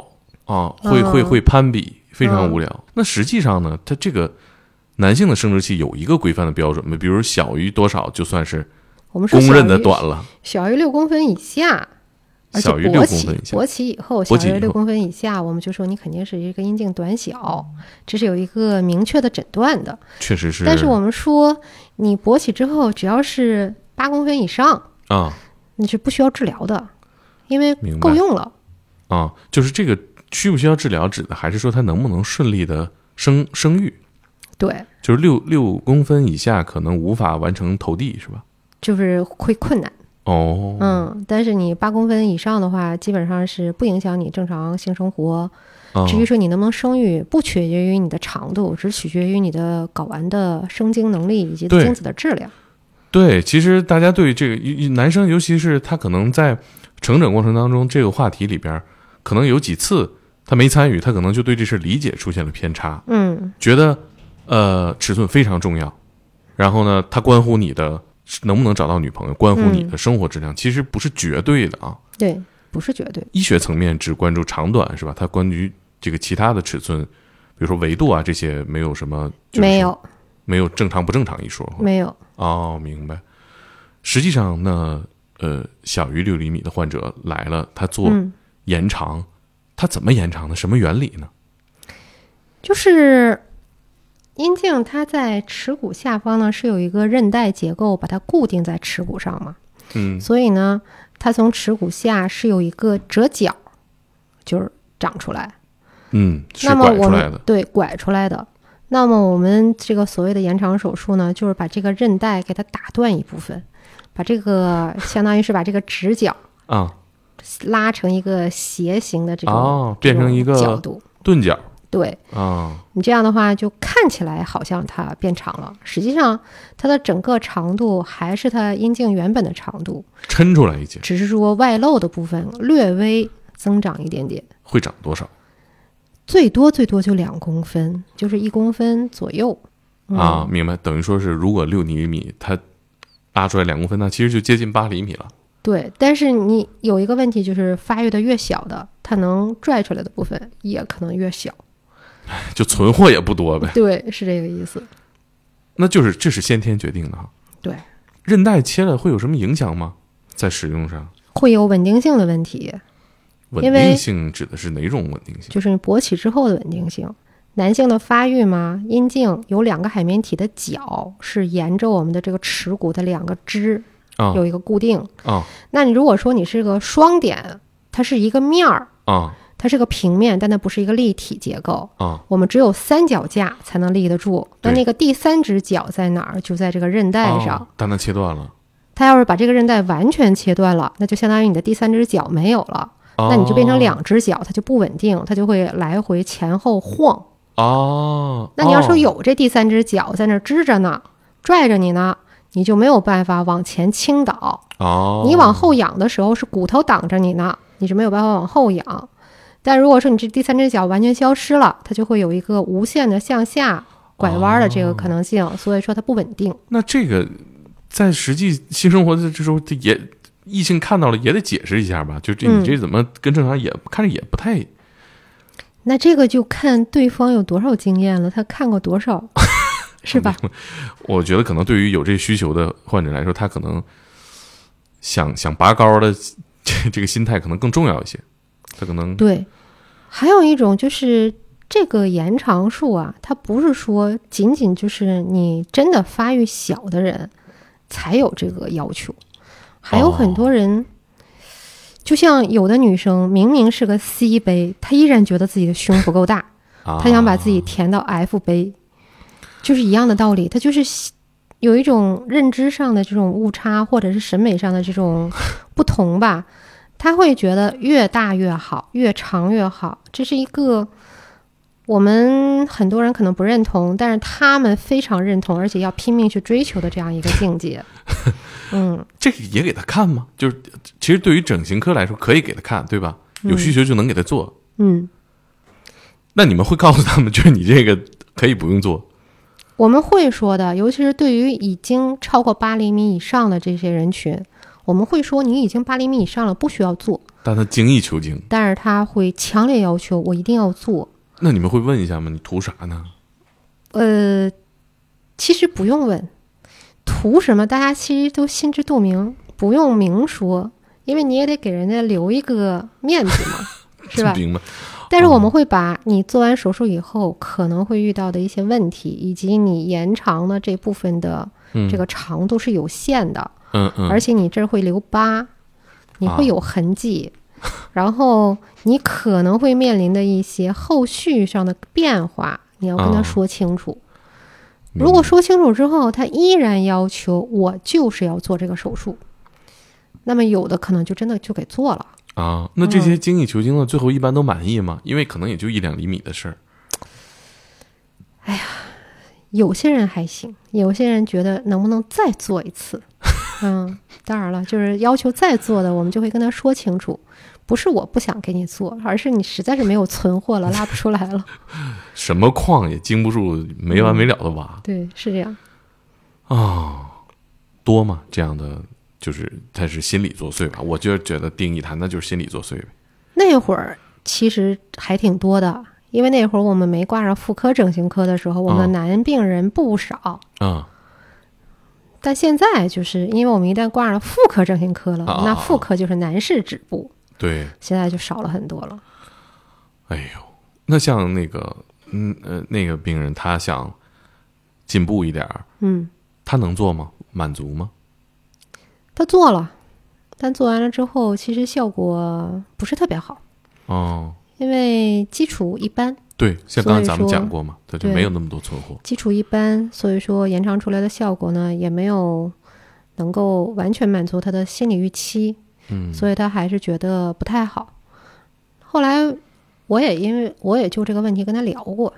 啊，会会嗯会攀比，非常嗯无聊。那实际上呢，他这个男性的生殖器有一个规范的标准吗，比如小于多少就算是我们说公认的短了。小于六公分以下，而且小于六勃起勃起以后小于六公分以下，我们就说你肯定是一个阴茎短小，这是有一个明确的诊断的。确实是。但是我们说，你勃起之后，只要是八公分以上，啊你是不需要治疗的，因为够用了。啊，就是这个需不需要治疗，指的还是说他能不能顺利的生生育，对，就是六六公分以下可能无法完成投递，是吧？就是会困难。哦，嗯，但是你八公分以上的话，基本上是不影响你正常性生活。啊至于说你能不能生育，不取决于你的长度，只取决于你的睾丸的生精能力以及精子的质量。对，其实大家对这个一一男生，尤其是他可能在成长过程当中，这个话题里边，可能有几次他没参与，他可能就对这事理解出现了偏差，嗯，觉得呃尺寸非常重要，然后呢，它关乎你的能不能找到女朋友，关乎你的生活质量，其实不是绝对的啊。对，不是绝对。医学层面只关注长短是吧？它关于这个其他的尺寸，比如说维度啊这些，没有什么、就是没有，没有正常不正常一说。没有。哦，明白。实际上呢，呃，小于六厘米的患者来了，他做嗯，延长，他怎么延长的？什么原理呢？就是阴茎它在耻骨下方呢是有一个韧带结构把它固定在耻骨上嘛，嗯所以呢，它从耻骨下是有一个折角，就是长出来。嗯，那么我。们对拐出来的。那么我们这个所谓的延长手术呢，就是把这个韧带给它打断一部分，把这个相当于是把这个直角啊，拉成一个斜形的这种、哦变成一个角度。钝角对啊，你这样的话，就看起来好像它变长了，实际上它的整个长度还是它阴茎原本的长度，抻出来一截，只是说外露的部分略微增长一点点。会长多少最多最多就两公分，就是一公分左右。嗯、啊？明白，等于说是如果六厘米，它拉出来两公分，那其实就接近八厘米了。对，但是你有一个问题，就是发育的越小的，它能拽出来的部分也可能越小。就存货也不多呗，对，是这个意思。那就是这是先天决定的哈。对，韧带切了会有什么影响吗？在使用上，会有稳定性的问题，稳定性指的是哪种稳定性？就是你勃起之后的稳定性。男性的发育嘛，阴茎有两个海绵体的角是沿着我们的这个耻骨的两个支啊有一个固定。啊那你如果说你是个双点，它是一个面儿，啊它是个平面，但它不是一个立体结构。啊！我们只有三脚架才能立得住。那那个第三只脚在哪儿？就在这个韧带上。哦但它切断了，它要是把这个韧带完全切断了，那就相当于你的第三只脚没有了，哦那你就变成两只脚，它就不稳定，它就会来回前后晃。哦。那你要说哦有这第三只脚在那儿支着呢，拽着你呢，你就没有办法往前倾倒。哦，你往后仰的时候是骨头挡着你呢，你是没有办法往后仰。但如果说你这第三只脚完全消失了，它就会有一个无限的向下拐弯的这个可能性，所以说它不稳定。那这个在实际性生活的这时候，也异性看到了也得解释一下吧？就这嗯你这怎么跟正常也看着也不太那这个就看对方有多少经验了，他看过多少，是吧？？我觉得可能对于有这需求的患者来说，他可能想想拔高的这 这个心态可能更重要一些。他可能对，还有一种就是这个延长术啊，它不是说仅仅就是你真的发育小的人才有这个要求，还有很多人，就像有的女生明明是个 C 杯，她依然觉得自己的胸不够大，啊她想把自己填到 F 杯，就是一样的道理，她就是有一种认知上的这种误差，或者是审美上的这种不同吧。他会觉得越大越好，越长越好，这是一个我们很多人可能不认同，但是他们非常认同，而且要拼命去追求的这样一个境界。嗯，这个也给他看吗？就是其实对于整形科来说，可以给他看，对吧？有需求就能给他做。嗯，那你们会告诉他们，就是你这个可以不用做我们会说的，尤其是对于已经超过八厘米以上的这些人群，我们会说你已经八厘米以上了，不需要做，但他精益求精。但是他会强烈要求我一定要做。那你们会问一下吗？你图啥呢？呃，其实不用问图什么，大家其实都心知肚明，不用明说，因为你也得给人家留一个面子嘛，是吧？明白。但是我们会把你做完手术以后可能会遇到的一些问题，以及你延长的这部分的嗯，这个长度是有限的，嗯嗯，而且你这儿会留疤，你会有痕迹，然后你可能会面临的一些后续上的变化，你要跟他啊说清楚。如果说清楚之后，他依然要求我就是要做这个手术，那么有的可能就真的就给做了。啊，那这些嗯精益求精的最后一般都满意吗？因为可能也就一两厘米的事儿。哎呀有些人还行，有些人觉得能不能再做一次？嗯，当然了，就是要求再做的，我们就会跟他说清楚，不是我不想给你做，而是你实在是没有存货了，拉不出来了。什么矿也经不住没完没了的挖对，是这样。啊、多吗？这样的就是他是心理作祟吧？我就觉得定义他那就是心理作祟呗。那会儿其实还挺多的，因为那会儿我们没挂上妇科整形科的时候，我哦们男病人不少。啊、但现在就是因为我们一旦挂上妇科整形科了，那妇科就是男士止步，对，现在就少了很多了。哎呦，那像那个，嗯呃，那个病人他想进步一点儿，嗯，他能做吗？满足吗？他做了，但做完了之后，其实效果不是特别好，哦，因为基础一般，对，像刚才咱们讲过嘛，他就没有那么多存货。基础一般，所以说延长出来的效果呢，也没有能够完全满足他的心理预期。嗯，所以他还是觉得不太好。后来我也因为我也就这个问题跟他聊过，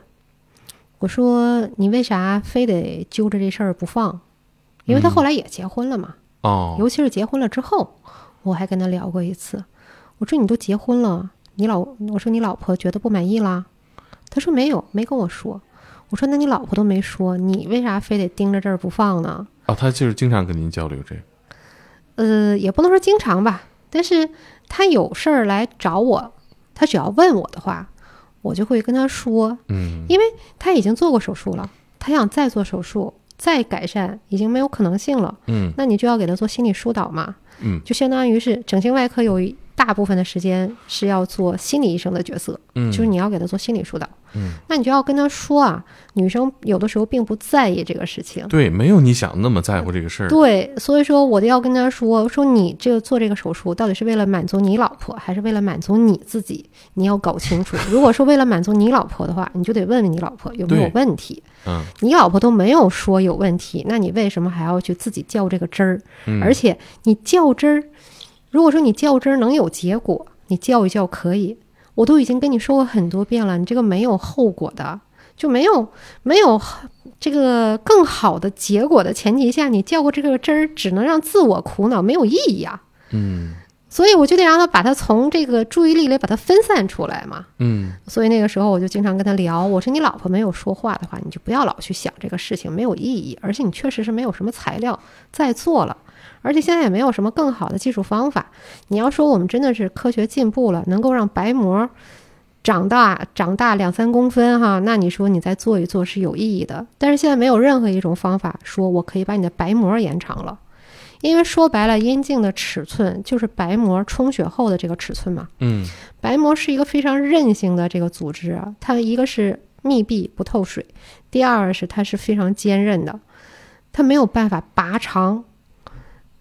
我说你为啥非得揪着这事儿不放？因为他后来也结婚了嘛，哦，尤其是结婚了之后，我还跟他聊过一次。我说你都结婚了，你老我说你老婆觉得不满意啦？他说没有，没跟我说。我说那你老婆都没说，你为啥非得盯着这儿不放呢？哦，他就是经常跟您交流这个。呃，也不能说经常吧，但是他有事儿来找我，他只要问我的话，我就会跟他说，嗯，因为他已经做过手术了，他想再做手术，再改善已经没有可能性了，嗯那你就要给他做心理疏导嘛，嗯就相当于是整形外科有一大部分的时间是要做心理医生的角色，嗯，就是你要给他做心理疏导，嗯，那你就要跟他说啊，女生有的时候并不在意这个事情，对，没有你想那么在乎这个事儿。对，所以说我就要跟他说，说你这个做这个手术到底是为了满足你老婆，还是为了满足你自己？你要搞清楚。如果说为了满足你老婆的话，你就得问问你老婆有没有问题。嗯你老婆都没有说有问题，那你为什么还要去自己较这个真儿？嗯，而且你较真儿，如果说你较真儿能有结果，你较一较可以。我都已经跟你说过很多遍了，你这个没有后果的，就没有没有这个更好的结果的前提下，你较过这个真儿，只能让自我苦恼，没有意义啊。嗯所以我就得让他把他从这个注意力里把它分散出来嘛。嗯所以那个时候我就经常跟他聊，我说你老婆没有说话的话，你就不要老去想这个事情，没有意义，而且你确实是没有什么材料再做了，而且现在也没有什么更好的技术方法。你要说我们真的是科学进步了，能够让白膜长大长大两三公分哈，那你说你再做一做是有意义的。但是现在没有任何一种方法说我可以把你的白膜延长了。因为说白了，阴茎的尺寸就是白膜充血后的这个尺寸嘛。嗯白膜是一个非常韧性的这个组织啊，它一个是密闭不透水，第二是它是非常坚韧的，它没有办法拔长，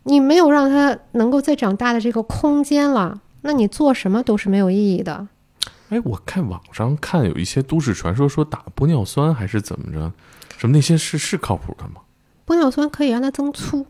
你没有让他能够再长大的这个空间了，那你做什么都是没有意义的。哎，我看网上看有一些都市传说说打玻尿酸还是怎么着，什么那些是是靠谱的吗？玻尿酸可以让它增粗，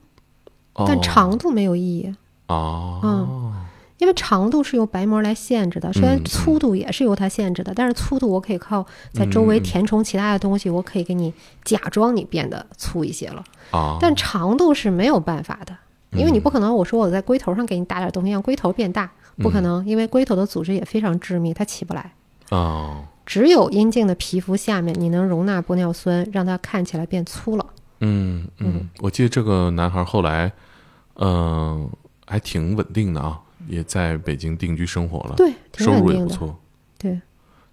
哦。但长度没有意义，哦，嗯因为长度是由白膜来限制的，虽然粗度也是由它限制的，但是粗度我可以靠在周围填充其他的东西，我可以给你假装你变得粗一些了。啊，但长度是没有办法的，因为你嗯不可能我说我在龟头上给你打点东西让龟头变大，不可能，因为龟头的组织也非常致密，它起不来。哦，只有阴茎的皮肤下面你能容纳玻尿酸，让它看起来变粗了。嗯嗯，我记得这个男孩后来，嗯、还挺稳定的啊，也在北京定居生活了，对，挺收稳定的。入也不错，对，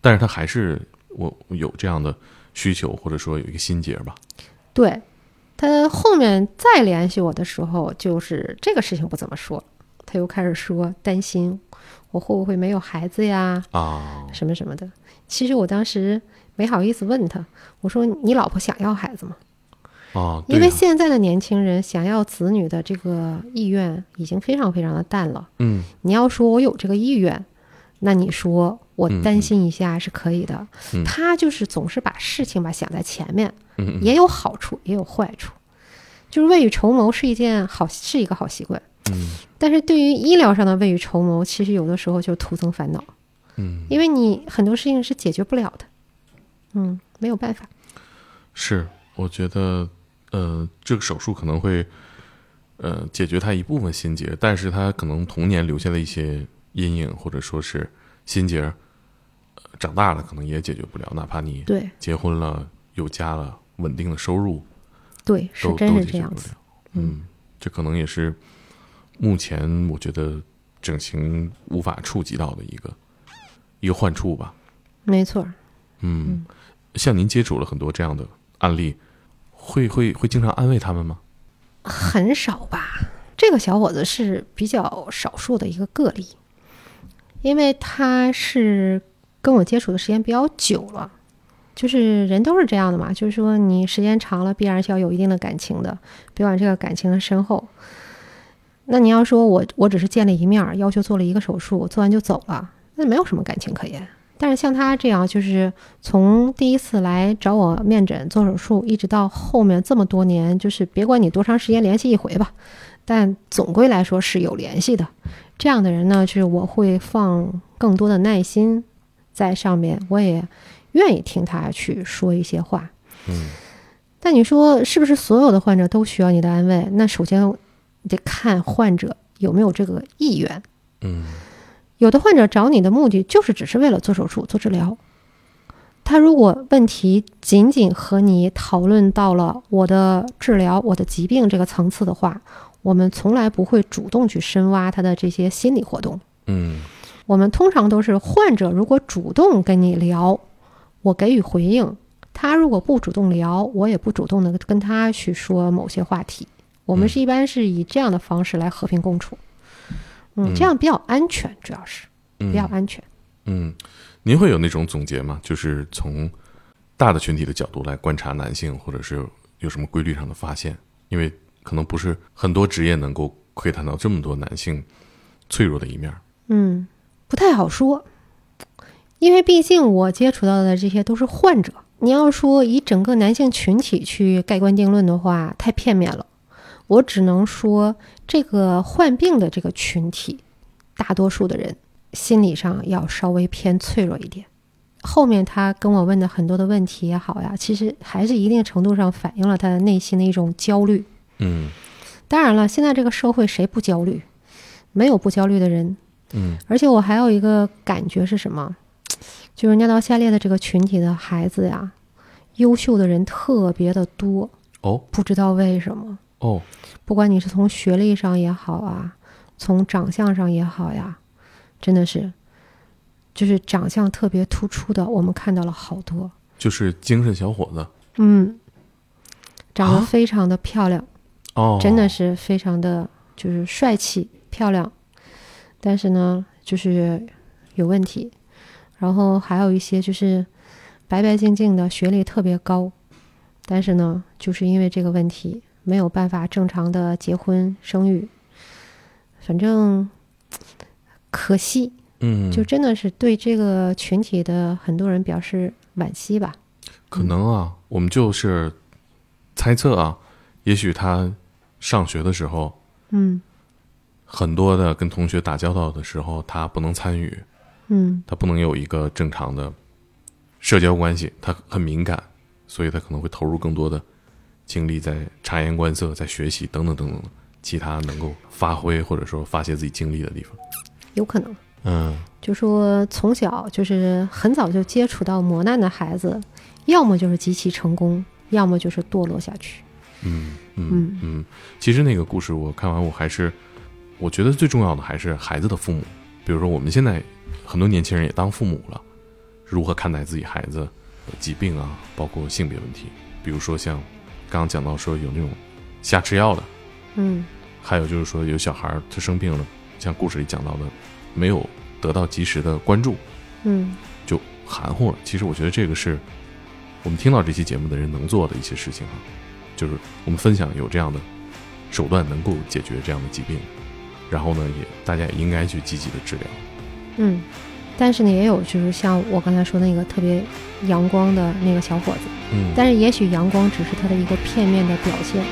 但是他还是我有这样的需求，或者说有一个心结吧。对，他后面再联系我的时候，就是这个事情不怎么说，他他又开始说担心我会不会没有孩子呀，啊，什么什么的。其实我当时没好意思问他，我说你老婆想要孩子吗？啊，因为现在的年轻人想要子女的这个意愿已经非常非常的淡了。嗯你要说我有这个意愿，那你说我嗯担心一下是可以的。嗯他就是总是把事情吧想在前面，也有好处，也有坏处。就是未雨绸缪是一件好，是一个好习惯。嗯但是对于医疗上的未雨绸缪，其实有的时候就徒增烦恼，嗯，因为你很多事情是解决不了的。嗯，没有办法。是，我觉得，呃，这个手术可能会，呃，解决他一部分心结，但是他可能童年留下的一些阴影，或者说是心结，呃长大了可能也解决不了，哪怕你对结婚了、有家了、稳定的收入，对，是都真是这样子。嗯，这可能也是目前我觉得整形无法触及到的一个一个患处吧。没错儿。嗯，像您接触了很多这样的案例，会会会经常安慰他们吗？很少吧。这个小伙子是比较少数的一个个例，因为他是跟我接触的时间比较久了，就是人都是这样的嘛，就是说你时间长了，必然是要有一定的感情的，别管这个感情的深厚。那你要说我我只是见了一面，要求做了一个手术，做完就走了，那没有什么感情可言。但是像他这样，就是从第一次来找我面诊做手术，一直到后面这么多年，就是别管你多长时间联系一回吧，但总归来说是有联系的。这样的人呢，就是我会放更多的耐心在上面，我也愿意听他去说一些话。嗯但你说是不是所有的患者都需要你的安慰？那首先得看患者有没有这个意愿。嗯有的患者找你的目的就是只是为了做手术、做治疗。他如果问题仅仅和你讨论到了我的治疗、我的疾病这个层次的话，我们从来不会主动去深挖他的这些心理活动。嗯我们通常都是患者如果主动跟你聊，我给予回应；他如果不主动聊，我也不主动的跟他去说某些话题。我们嗯是一般是以这样的方式来和平共处，嗯，嗯这样比较安全，主要是嗯比较安全。嗯，您会有那种总结吗？就是从大的群体的角度来观察男性，或者是有什么规律上的发现？因为可能不是很多职业能够窥探到这么多男性脆弱的一面。嗯，不太好说，因为毕竟我接触到的这些都是患者。你要说以整个男性群体去盖棺定论的话，太片面了。我只能说，这个患病的这个群体，大多数的人心理上要稍微偏脆弱一点。后面他跟我问的很多的问题也好呀，其实还是一定程度上反映了他的内心的一种焦虑。嗯当然了，现在这个社会谁不焦虑？没有不焦虑的人。嗯而且我还有一个感觉是什么？就是尿道下裂的这个群体的孩子呀，优秀的人特别的多，哦。不知道为什么。哦。不管你是从学历上也好啊，从长相上也好呀，真的是，就是长相特别突出的，我们看到了好多。就是精神小伙子。嗯，长得啊？非常的漂亮，哦，真的是非常的就是帅气漂亮，但是呢，就是有问题。然后还有一些就是白白净净的，学历特别高，但是呢，就是因为这个问题没有办法正常的结婚生育。反正可惜，嗯，就真的是对这个群体的很多人表示惋惜吧。可能啊，我们就是猜测啊，也许他上学的时候，嗯很多的跟同学打交道的时候，他不能参与，嗯他不能有一个正常的社交关系，他很敏感，所以他可能会投入更多的精力在察言观色、在学习等等等等其他能够发挥或者说发泄自己精力的地方。有可能。嗯就说从小就是很早就接触到磨难的孩子，要么就是极其成功，要么就是堕落下去。嗯嗯嗯嗯，其实那个故事我看完，我还是我觉得最重要的还是孩子的父母。比如说我们现在很多年轻人也当父母了，如何看待自己孩子疾病啊，包括性别问题。比如说像刚刚讲到说有那种瞎吃药的，嗯还有就是说有小孩他生病了，像故事里讲到的，没有得到及时的关注，嗯就含糊了。其实我觉得这个是我们听到这期节目的人能做的一些事情哈，就是我们分享有这样的手段能够解决这样的疾病，然后呢，也大家也应该去积极的治疗。嗯，但是呢，也有就是像我刚才说那个特别阳光的那个小伙子，嗯。但是也许阳光只是他的一个片面的表现，